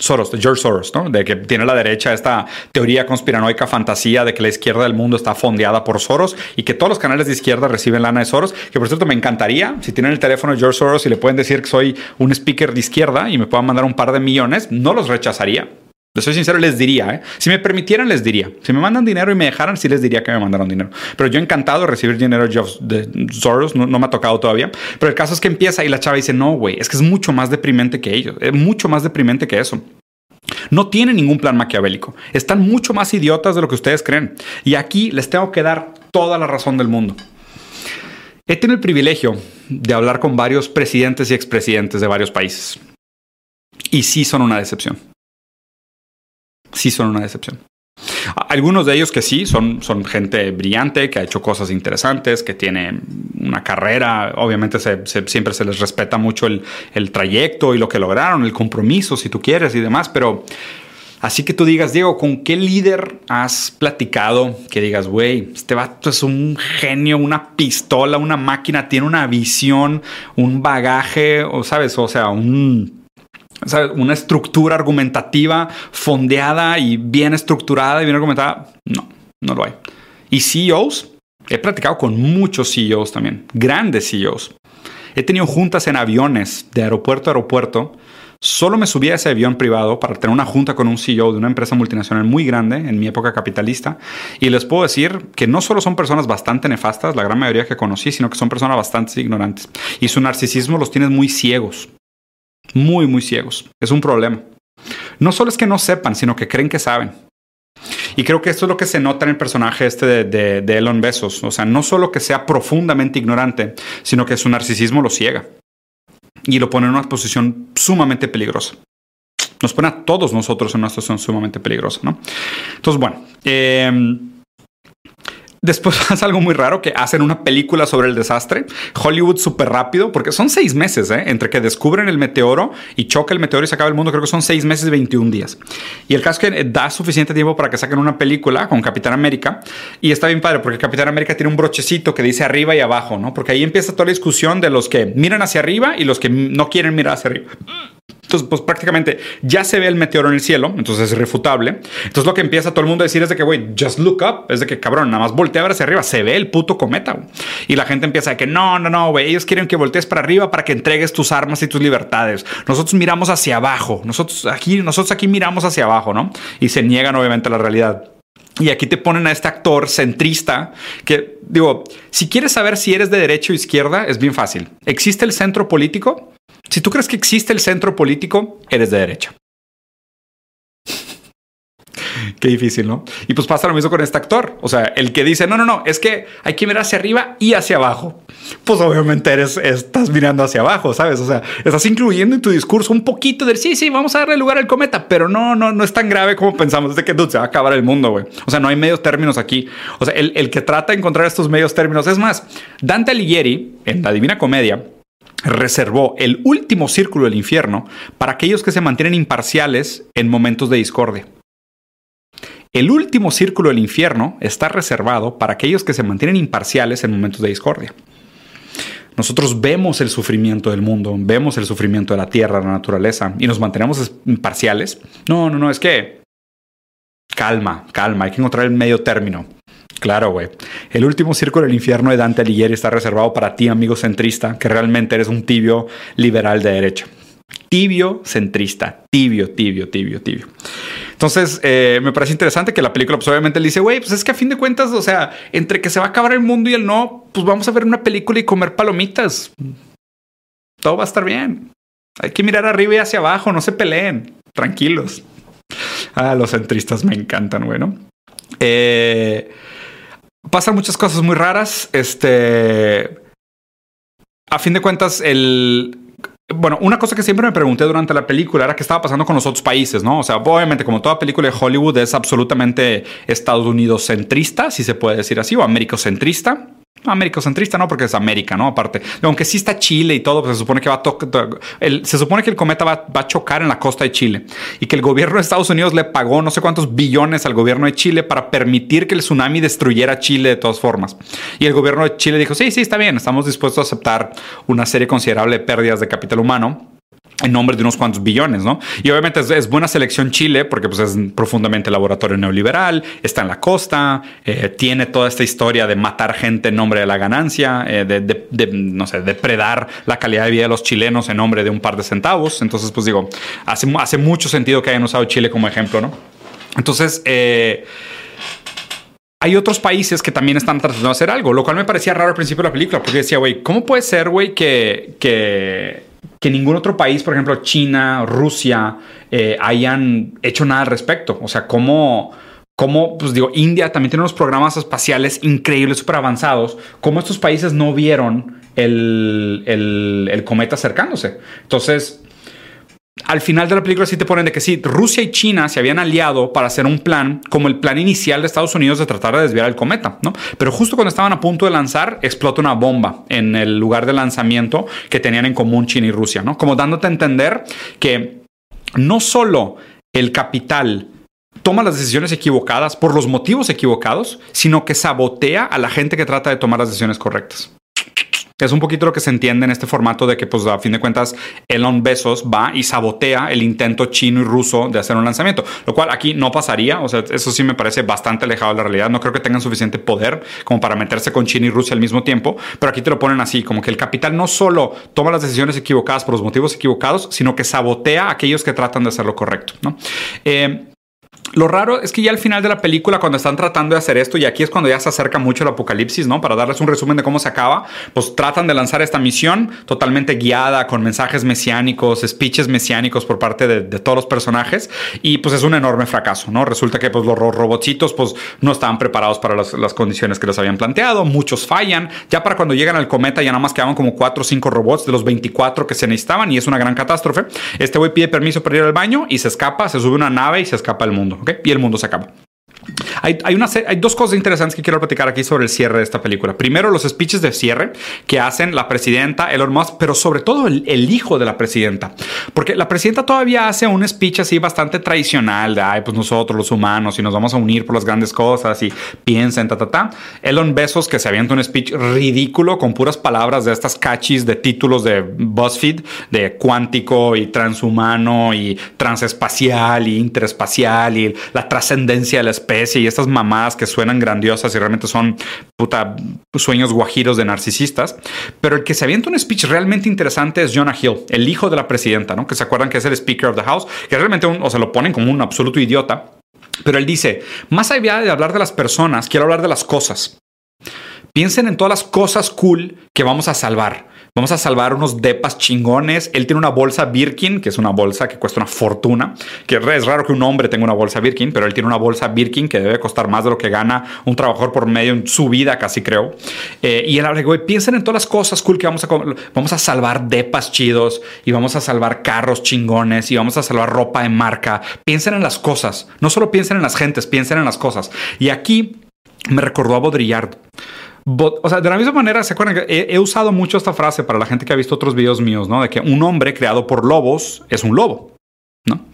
Soros, George Soros, ¿no? De que tiene la derecha esta teoría conspiranoica fantasía de que la izquierda del mundo está fondeada por Soros y que todos los canales de izquierda reciben lana de Soros, que por cierto me encantaría, si tienen el teléfono de George Soros y le pueden decir que soy un speaker de izquierda y me puedan mandar un par de millones, no los rechazaría. Les soy sincero, les diría, ¿eh? si me permitieran, les diría. Si me mandan dinero y me dejaran, sí les diría que me mandaron dinero. Pero yo encantado de recibir dinero de Soros, no, me ha tocado todavía. Pero el caso es que empieza y la chava dice, no, güey, es que es mucho más deprimente que ellos, es mucho más deprimente que eso. No tienen ningún plan maquiavélico. Están mucho más idiotas de lo que ustedes creen. Y aquí les tengo que dar toda la razón del mundo. He tenido el privilegio de hablar con varios presidentes y expresidentes de varios países. Y sí son una decepción sí son una decepción. Algunos de ellos que sí, son, son gente brillante, que ha hecho cosas interesantes, que tiene una carrera, obviamente siempre se les respeta mucho el, el, trayecto y lo que lograron, el compromiso, si tú quieres y demás, pero así que tú digas, Diego, ¿con qué líder has platicado que digas, güey, este vato es un genio, una pistola, una máquina, tiene una visión, un bagaje, o sabes, o sea, un una estructura argumentativa fondeada y bien estructurada y bien argumentada. No, no lo hay. Y CEOs, he platicado con muchos CEOs también, grandes CEOs. He tenido juntas en aviones de aeropuerto a aeropuerto. Solo me subí a ese avión privado para tener una junta con un CEO de una empresa multinacional muy grande en mi época capitalista. Y les puedo decir que no solo son personas bastante nefastas, la gran mayoría que conocí, sino que son personas bastante ignorantes. Y su narcisismo los tiene muy ciegos muy, muy ciegos. Es un problema. No solo es que no sepan, sino que creen que saben. Y creo que esto es lo que se nota en el personaje este de, Elon Besos. O sea, no solo que sea profundamente ignorante, sino que su narcisismo lo ciega. Y lo pone en una posición sumamente peligrosa. Nos pone a todos nosotros en una situación sumamente peligrosa, ¿no? Entonces, bueno. Eh, Después pasa algo muy raro que hacen una película sobre el desastre. Hollywood súper rápido, porque son seis meses, ¿eh? entre que descubren el meteoro y choca el meteoro y se acaba el mundo. Creo que son seis meses y 21 días. Y el caso es que da suficiente tiempo para que saquen una película con Capitán América. Y está bien padre, porque Capitán América tiene un brochecito que dice arriba y abajo, ¿no? Porque ahí empieza toda la discusión de los que miran hacia arriba y los que no quieren mirar hacia arriba. Entonces, pues prácticamente ya se ve el meteoro en el cielo, entonces es irrefutable. Entonces lo que empieza todo el mundo a decir es de que, güey, just look up, es de que, cabrón, nada más voltea a ver hacia arriba, se ve el puto cometa. Y la gente empieza a que, no, no, no, güey, ellos quieren que voltees para arriba para que entregues tus armas y tus libertades. Nosotros miramos hacia abajo, nosotros aquí, nosotros aquí miramos hacia abajo, ¿no? Y se niegan obviamente a la realidad. Y aquí te ponen a este actor centrista que, digo, si quieres saber si eres de derecha o izquierda, es bien fácil. ¿Existe el centro político? Si tú crees que existe el centro político, eres de derecha. Qué difícil, ¿no? Y pues pasa lo mismo con este actor. O sea, el que dice, no, no, no, es que hay que mirar hacia arriba y hacia abajo. Pues obviamente eres, estás mirando hacia abajo, ¿sabes? O sea, estás incluyendo en tu discurso un poquito de, sí, sí, vamos a darle lugar al cometa, pero no, no, no es tan grave como pensamos. Es de que se va a acabar el mundo, güey. O sea, no hay medios términos aquí. O sea, el, el que trata de encontrar estos medios términos, es más, Dante Alighieri, en la Divina Comedia, reservó el último círculo del infierno para aquellos que se mantienen imparciales en momentos de discordia. El último círculo del infierno está reservado para aquellos que se mantienen imparciales en momentos de discordia. Nosotros vemos el sufrimiento del mundo, vemos el sufrimiento de la tierra, la naturaleza, y nos mantenemos imparciales. No, no, no, es que calma, calma, hay que encontrar el medio término. Claro, güey. El último círculo del infierno de Dante Alighieri está reservado para ti, amigo centrista, que realmente eres un tibio liberal de derecha. Tibio centrista. Tibio, tibio, tibio, tibio. Entonces, eh, me parece interesante que la película, pues obviamente le dice, güey, pues es que a fin de cuentas, o sea, entre que se va a acabar el mundo y el no, pues vamos a ver una película y comer palomitas. Todo va a estar bien. Hay que mirar arriba y hacia abajo, no se peleen. Tranquilos. Ah, los centristas me encantan, bueno. Eh, pasan muchas cosas muy raras. Este. A fin de cuentas, el. Bueno, una cosa que siempre me pregunté durante la película era qué estaba pasando con los otros países, ¿no? O sea, obviamente, como toda película de Hollywood es absolutamente Estados Unidos centrista, si se puede decir así, o americocentrista centrista, no, porque es América, ¿no? Aparte, aunque sí está Chile y todo, pues se supone que va a tocar, se supone que el cometa va, a chocar en la costa de Chile y que el gobierno de Estados Unidos le pagó no sé cuántos billones al gobierno de Chile para permitir que el tsunami destruyera Chile de todas formas. Y el gobierno de Chile dijo, sí, sí, está bien, estamos dispuestos a aceptar una serie considerable de pérdidas de capital humano en nombre de unos cuantos billones, ¿no? Y obviamente es, buena selección Chile porque pues es profundamente laboratorio neoliberal, está en la costa, eh, tiene toda esta historia de matar gente en nombre de la ganancia, eh, de, no sé, depredar la calidad de vida de los chilenos en nombre de un par de centavos. Entonces, pues digo, hace, hace mucho sentido que hayan usado Chile como ejemplo, ¿no? Entonces, eh, hay otros países que también están tratando de hacer algo, lo cual me parecía raro al principio de la película, porque decía, güey, ¿cómo puede ser, güey, que, que que ningún otro país, por ejemplo China, Rusia, eh, hayan hecho nada al respecto. O sea, cómo, cómo, pues digo, India también tiene unos programas espaciales increíbles, súper avanzados, cómo estos países no vieron el, el cometa acercándose. Entonces, al final de la película sí te ponen de que sí, Rusia y China se habían aliado para hacer un plan como el plan inicial de Estados Unidos de tratar de desviar el cometa, ¿no? Pero justo cuando estaban a punto de lanzar, explota una bomba en el lugar de lanzamiento que tenían en común China y Rusia, ¿no? Como dándote a entender que no solo el capital toma las decisiones equivocadas por los motivos equivocados, sino que sabotea a la gente que trata de tomar las decisiones correctas. Es un poquito lo que se entiende en este formato de que, pues, a fin de cuentas, Elon Bezos va y sabotea el intento chino y ruso de hacer un lanzamiento, lo cual aquí no pasaría. O sea, eso sí me parece bastante alejado de la realidad. No creo que tengan suficiente poder como para meterse con China y Rusia al mismo tiempo, pero aquí te lo ponen así, como que el capital no solo toma las decisiones equivocadas por los motivos equivocados, sino que sabotea aquellos que tratan de hacer lo correcto. Eh, lo raro es que ya al final de la película, cuando están tratando de hacer esto, y aquí es cuando ya se acerca mucho el apocalipsis, ¿no? Para darles un resumen de cómo se acaba, pues tratan de lanzar esta misión totalmente guiada, con mensajes mesiánicos, speeches mesiánicos por parte de, todos los personajes, y pues es un enorme fracaso, ¿no? Resulta que pues los robotcitos pues no estaban preparados para las, las, condiciones que les habían planteado, muchos fallan, ya para cuando llegan al cometa ya nada más quedaban como 4 o 5 robots de los 24 que se necesitaban, y es una gran catástrofe. Este güey pide permiso para ir al baño y se escapa, se sube a una nave y se escapa al mundo. Y el mundo se acaba. Hay, una, hay, dos cosas interesantes que quiero platicar aquí sobre el cierre de esta película. Primero, los speeches de cierre que hacen la presidenta Elon Musk, pero sobre todo el, hijo de la presidenta. Porque la presidenta todavía hace un speech así bastante tradicional de, ay, pues nosotros los humanos y nos vamos a unir por las grandes cosas y piensen, ta, ta, ta. Elon Besos que se avienta un speech ridículo con puras palabras de estas cachis de títulos de BuzzFeed, de cuántico y transhumano y transespacial y interespacial y la trascendencia de la especie y estas mamadas que suenan grandiosas y realmente son puta sueños guajiros de narcisistas. Pero el que se avienta un speech realmente interesante es Jonah Hill, el hijo de la presidenta, ¿no? Que se acuerdan que es el Speaker of the House, que realmente o se lo ponen como un absoluto idiota. Pero él dice, más allá de hablar de las personas, quiero hablar de las cosas. Piensen en todas las cosas cool que vamos a salvar. Vamos a salvar unos depas chingones. Él tiene una bolsa Birkin, que es una bolsa que cuesta una fortuna. Que es raro que un hombre tenga una bolsa Birkin, pero él tiene una bolsa Birkin que debe costar más de lo que gana un trabajador por medio en su vida, casi creo. Eh, y él habla, güey, piensen en todas las cosas cool que vamos a vamos a salvar depas chidos y vamos a salvar carros chingones y vamos a salvar ropa de marca. Piensen en las cosas. No solo piensen en las gentes, piensen en las cosas. Y aquí me recordó a Baudrillard o sea, de la misma manera, ¿se acuerdan que he, usado mucho esta frase para la gente que ha visto otros videos míos, ¿no? De que un hombre creado por lobos es un lobo, ¿no?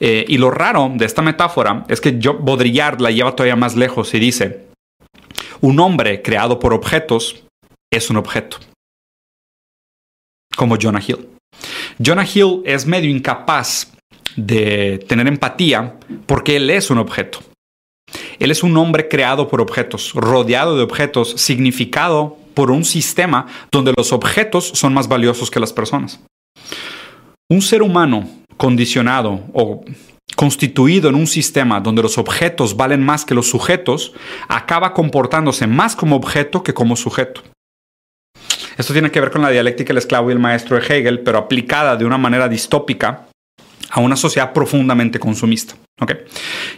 Eh, y lo raro de esta metáfora es que yo, Baudrillard la lleva todavía más lejos y dice, un hombre creado por objetos es un objeto. Como Jonah Hill. Jonah Hill es medio incapaz de tener empatía porque él es un objeto. Él es un hombre creado por objetos, rodeado de objetos, significado por un sistema donde los objetos son más valiosos que las personas. Un ser humano condicionado o constituido en un sistema donde los objetos valen más que los sujetos, acaba comportándose más como objeto que como sujeto. Esto tiene que ver con la dialéctica del esclavo y el maestro de Hegel, pero aplicada de una manera distópica a una sociedad profundamente consumista. ¿okay?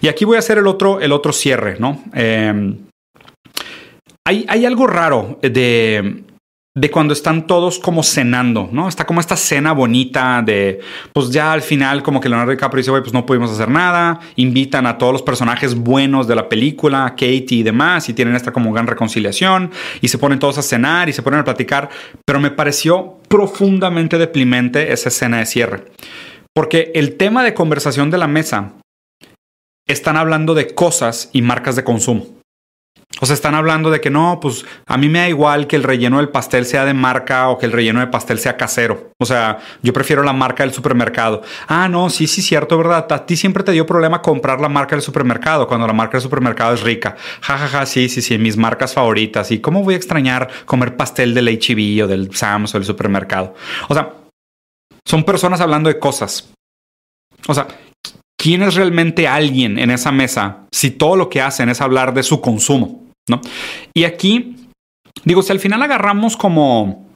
Y aquí voy a hacer el otro, el otro cierre. ¿no? Eh, hay, hay, algo raro de, de cuando están todos como cenando, ¿no? Está como esta cena bonita de, pues ya al final como que Leonardo DiCaprio dice, pues no pudimos hacer nada, invitan a todos los personajes buenos de la película, Katie y demás, y tienen esta como gran reconciliación, y se ponen todos a cenar y se ponen a platicar, pero me pareció profundamente deprimente esa escena de cierre. Porque el tema de conversación de la mesa están hablando de cosas y marcas de consumo. O sea, están hablando de que no, pues a mí me da igual que el relleno del pastel sea de marca o que el relleno de pastel sea casero. O sea, yo prefiero la marca del supermercado. Ah, no, sí, sí, cierto, ¿verdad? A ti siempre te dio problema comprar la marca del supermercado cuando la marca del supermercado es rica. Ja, ja, ja, sí, sí, sí, mis marcas favoritas. ¿Y cómo voy a extrañar comer pastel del HB o del Sam's o del supermercado? O sea, son personas hablando de cosas. O sea, ¿quién es realmente alguien en esa mesa si todo lo que hacen es hablar de su consumo? ¿no? Y aquí, digo, si al final agarramos como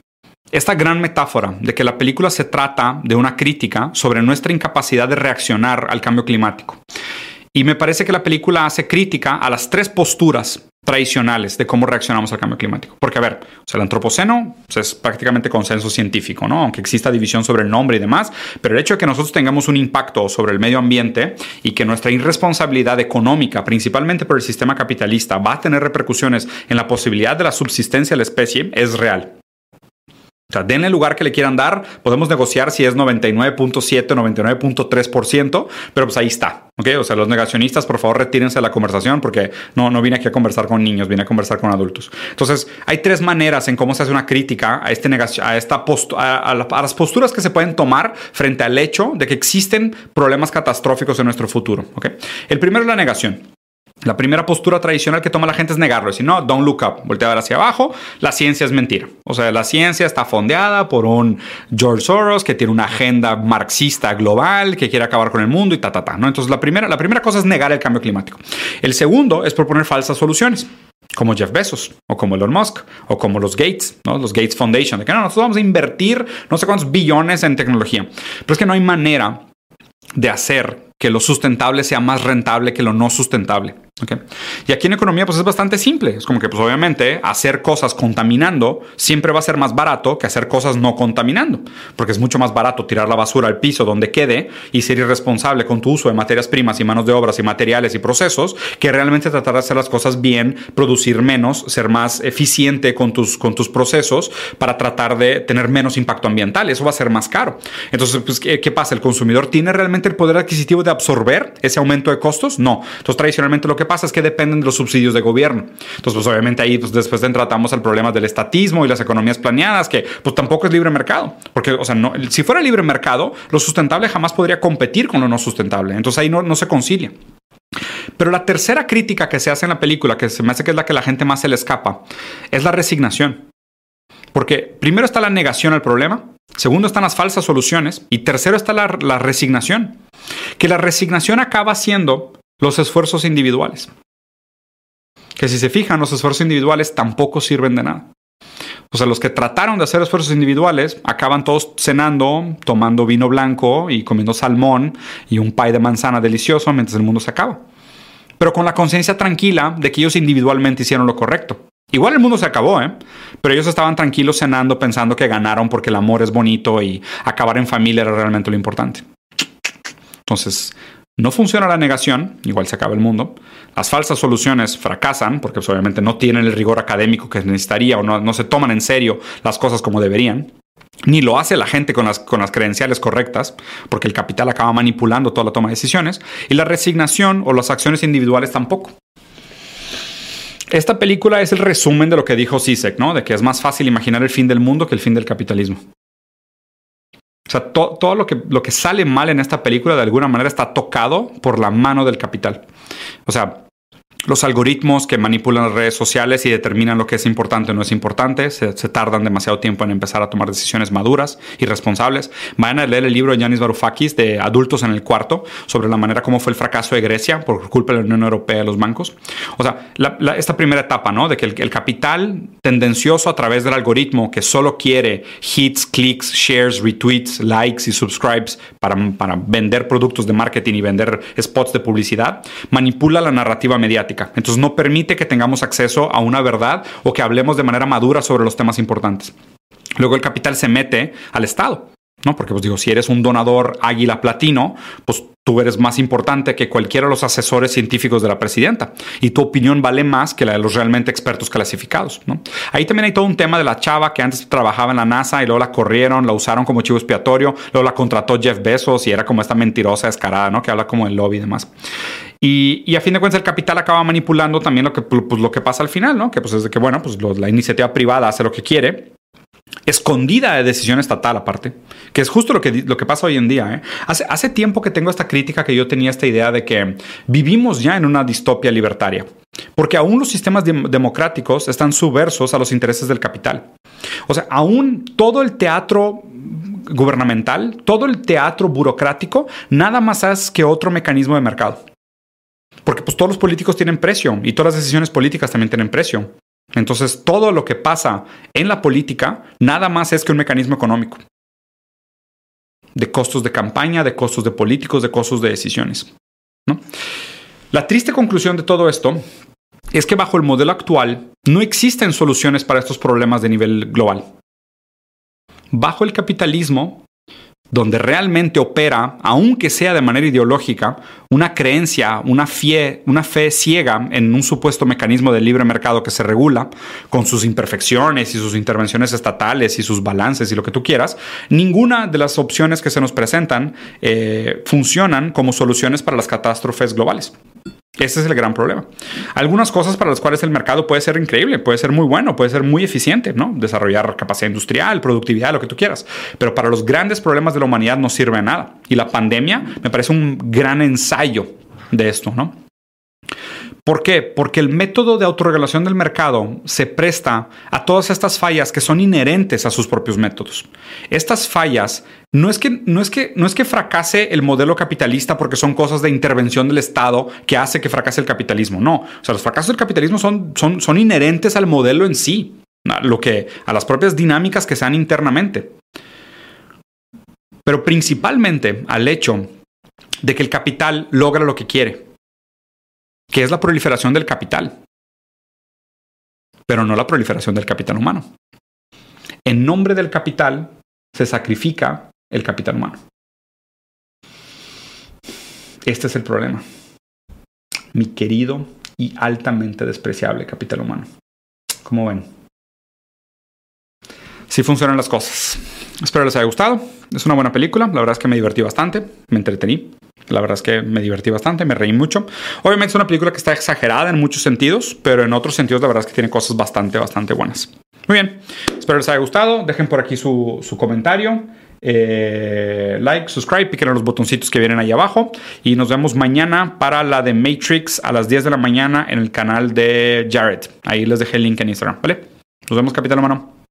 esta gran metáfora de que la película se trata de una crítica sobre nuestra incapacidad de reaccionar al cambio climático. Y me parece que la película hace crítica a las tres posturas tradicionales de cómo reaccionamos al cambio climático. Porque, a ver, el antropoceno pues, es prácticamente consenso científico, ¿no? Aunque exista división sobre el nombre y demás, pero el hecho de que nosotros tengamos un impacto sobre el medio ambiente y que nuestra irresponsabilidad económica, principalmente por el sistema capitalista, va a tener repercusiones en la posibilidad de la subsistencia de la especie es real. O sea, den el lugar que le quieran dar, podemos negociar si es 99.7 o 99.3%, pero pues ahí está. ¿ok? O sea, los negacionistas, por favor, retírense de la conversación porque no, no vine aquí a conversar con niños, vine a conversar con adultos. Entonces, hay tres maneras en cómo se hace una crítica a, este a, esta a, las posturas que se pueden tomar frente al hecho de que existen problemas catastróficos en nuestro futuro. ¿ok? El primero es la negación. La primera postura tradicional que toma la gente es negarlo, decir, no, don't look up, voltea a ver hacia abajo, la ciencia es mentira. O sea, la ciencia está fondeada por un George Soros que tiene una agenda marxista global, que quiere acabar con el mundo y ta, ta, ta. ¿no? Entonces, la primera, la primera cosa es negar el cambio climático. El segundo es proponer falsas soluciones como Jeff Bezos, o como Elon Musk, o como los Gates, ¿no? los Gates Foundation, de que no, nosotros vamos a invertir no sé cuántos billones en tecnología. Pero es que no hay manera de hacer que lo sustentable sea más rentable que lo no sustentable. Y aquí en economía pues es bastante simple. Es como que pues obviamente hacer cosas contaminando siempre va a ser más barato que hacer cosas no contaminando. Porque es mucho más barato tirar la basura al piso donde quede y ser irresponsable con tu uso de materias primas y manos de obras y materiales y procesos que realmente tratar de hacer las cosas bien, producir menos, ser más eficiente con tus, con tus procesos para tratar de tener menos impacto ambiental. Eso va a ser más caro. Entonces, pues, ¿qué, qué pasa? ¿El consumidor tiene realmente el poder adquisitivo de absorber ese aumento de costos? No. Entonces, tradicionalmente lo que pasa es que dependen de los subsidios de gobierno. Entonces, pues obviamente ahí pues, después tratamos el problema del estatismo y las economías planeadas, que pues tampoco es libre mercado. Porque, o sea, no, si fuera libre mercado, lo sustentable jamás podría competir con lo no sustentable. Entonces ahí no, no se concilia. Pero la tercera crítica que se hace en la película, que se me hace que es la que la gente más se le escapa, es la resignación. Porque primero está la negación al problema, segundo están las falsas soluciones y tercero está la, la resignación. Que la resignación acaba siendo los esfuerzos individuales. Que si se fijan, los esfuerzos individuales tampoco sirven de nada. O sea, los que trataron de hacer esfuerzos individuales acaban todos cenando, tomando vino blanco y comiendo salmón y un pie de manzana delicioso mientras el mundo se acaba. Pero con la conciencia tranquila de que ellos individualmente hicieron lo correcto. Igual el mundo se acabó, ¿eh? Pero ellos estaban tranquilos cenando pensando que ganaron porque el amor es bonito y acabar en familia era realmente lo importante. Entonces, no funciona la negación, igual se acaba el mundo. Las falsas soluciones fracasan porque pues, obviamente no tienen el rigor académico que necesitaría o no, se toman en serio las cosas como deberían. Ni lo hace la gente con las, con las credenciales correctas, porque el capital acaba manipulando toda la toma de decisiones. Y la resignación o las acciones individuales tampoco. Esta película es el resumen de lo que dijo Sisek, ¿no? De que es más fácil imaginar el fin del mundo que el fin del capitalismo. Sea, todo lo que, lo que sale mal en esta película de alguna manera está tocado por la mano del capital. O sea, los algoritmos que manipulan las redes sociales y determinan lo que es importante o no es importante. Se, tardan demasiado tiempo en empezar a tomar decisiones maduras y responsables. Vayan a leer el libro de Yanis Varoufakis de Adultos en el Cuarto sobre la manera como fue el fracaso de Grecia por culpa de la Unión Europea y los bancos. O sea, esta primera etapa, ¿no? De que el, capital tendencioso a través del algoritmo que solo quiere hits, clics, shares, retweets, likes y subscribes para, para vender productos de marketing y vender spots de publicidad, manipula la narrativa mediática entonces no permite que tengamos acceso a una verdad o que hablemos de manera madura sobre los temas importantes. Luego el capital se mete al Estado. ¿no? Porque, pues digo, si eres un donador águila platino, pues tú eres más importante que cualquiera de los asesores científicos de la presidenta y tu opinión vale más que la de los realmente expertos clasificados, ¿no? Ahí también hay todo un tema de la chava que antes trabajaba en la NASA y luego la corrieron, la usaron como chivo expiatorio, luego la contrató Jeff Bezos y era como esta mentirosa descarada, ¿no? Que habla como el lobby y demás. Y, a fin de cuentas el capital acaba manipulando también lo que, pues, lo que pasa al final, ¿no? Que pues es de que, bueno, pues la iniciativa privada hace lo que quiere, escondida de decisión estatal aparte, que es justo lo que, lo que pasa hoy en día. ¿eh? Hace, hace tiempo que tengo esta crítica que yo tenía esta idea de que vivimos ya en una distopia libertaria, porque aún los sistemas democráticos están subversos a los intereses del capital. O sea, aún todo el teatro gubernamental, todo el teatro burocrático, nada más es que otro mecanismo de mercado. Porque pues todos los políticos tienen precio y todas las decisiones políticas también tienen precio. Entonces todo lo que pasa en la política nada más es que un mecanismo económico. De costos de campaña, de costos de políticos, de costos de decisiones. La triste conclusión de todo esto es que bajo el modelo actual no existen soluciones para estos problemas de nivel global. Bajo el capitalismo, donde realmente opera, aunque sea de manera ideológica, una creencia, una fe, una fe ciega en un supuesto mecanismo de libre mercado que se regula, con sus imperfecciones y sus intervenciones estatales y sus balances y lo que tú quieras, ninguna de las opciones que se nos presentan eh, funcionan como soluciones para las catástrofes globales. Ese es el gran problema. Algunas cosas para las cuales el mercado puede ser increíble, puede ser muy bueno, puede ser muy eficiente, ¿no? Desarrollar capacidad industrial, productividad, lo que tú quieras. Pero para los grandes problemas de la humanidad no sirve de nada. Y la pandemia me parece un gran ensayo de esto, ¿no? ¿Por qué? Porque el método de autorregulación del mercado se presta a todas estas fallas que son inherentes a sus propios métodos. Estas fallas no es que, no es que, no es que fracase el modelo capitalista porque son cosas de intervención del Estado que hace que fracase el capitalismo. No, o sea, los fracasos del capitalismo son, son, son inherentes al modelo en sí, lo que, a las propias dinámicas que sean internamente. Pero principalmente al hecho de que el capital logra lo que quiere que es la proliferación del capital, pero no la proliferación del capital humano. En nombre del capital se sacrifica el capital humano. Este es el problema. Mi querido y altamente despreciable capital humano. ¿Cómo ven? Sí funcionan las cosas. Espero les haya gustado. Es una buena película. La verdad es que me divertí bastante. Me entretení. La verdad es que me divertí bastante, me reí mucho. Obviamente es una película que está exagerada en muchos sentidos, pero en otros sentidos la verdad es que tiene cosas bastante, bastante buenas. Muy bien, espero les haya gustado. Dejen por aquí su, comentario. Eh, like, subscribe, piquen los botoncitos que vienen ahí abajo. Y nos vemos mañana para la de Matrix a las 10 de la mañana en el canal de Jared. Ahí les dejé el link en Instagram, ¿vale? Nos vemos, Capitán Humano.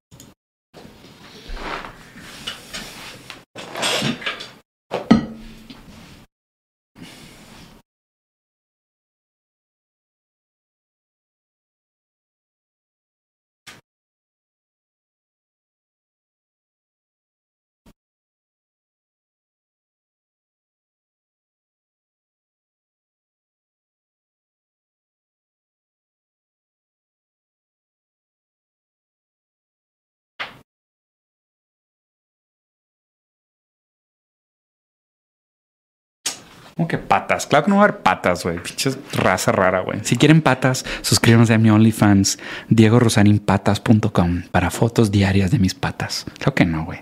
Como que patas. Claro que no va a haber patas, güey. Pinches raza rara, güey. Si quieren patas, suscríbanse a mi OnlyFans, diegorosaninpatas.com para fotos diarias de mis patas. Claro que no, güey.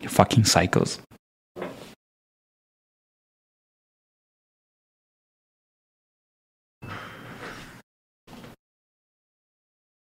You fucking psychos.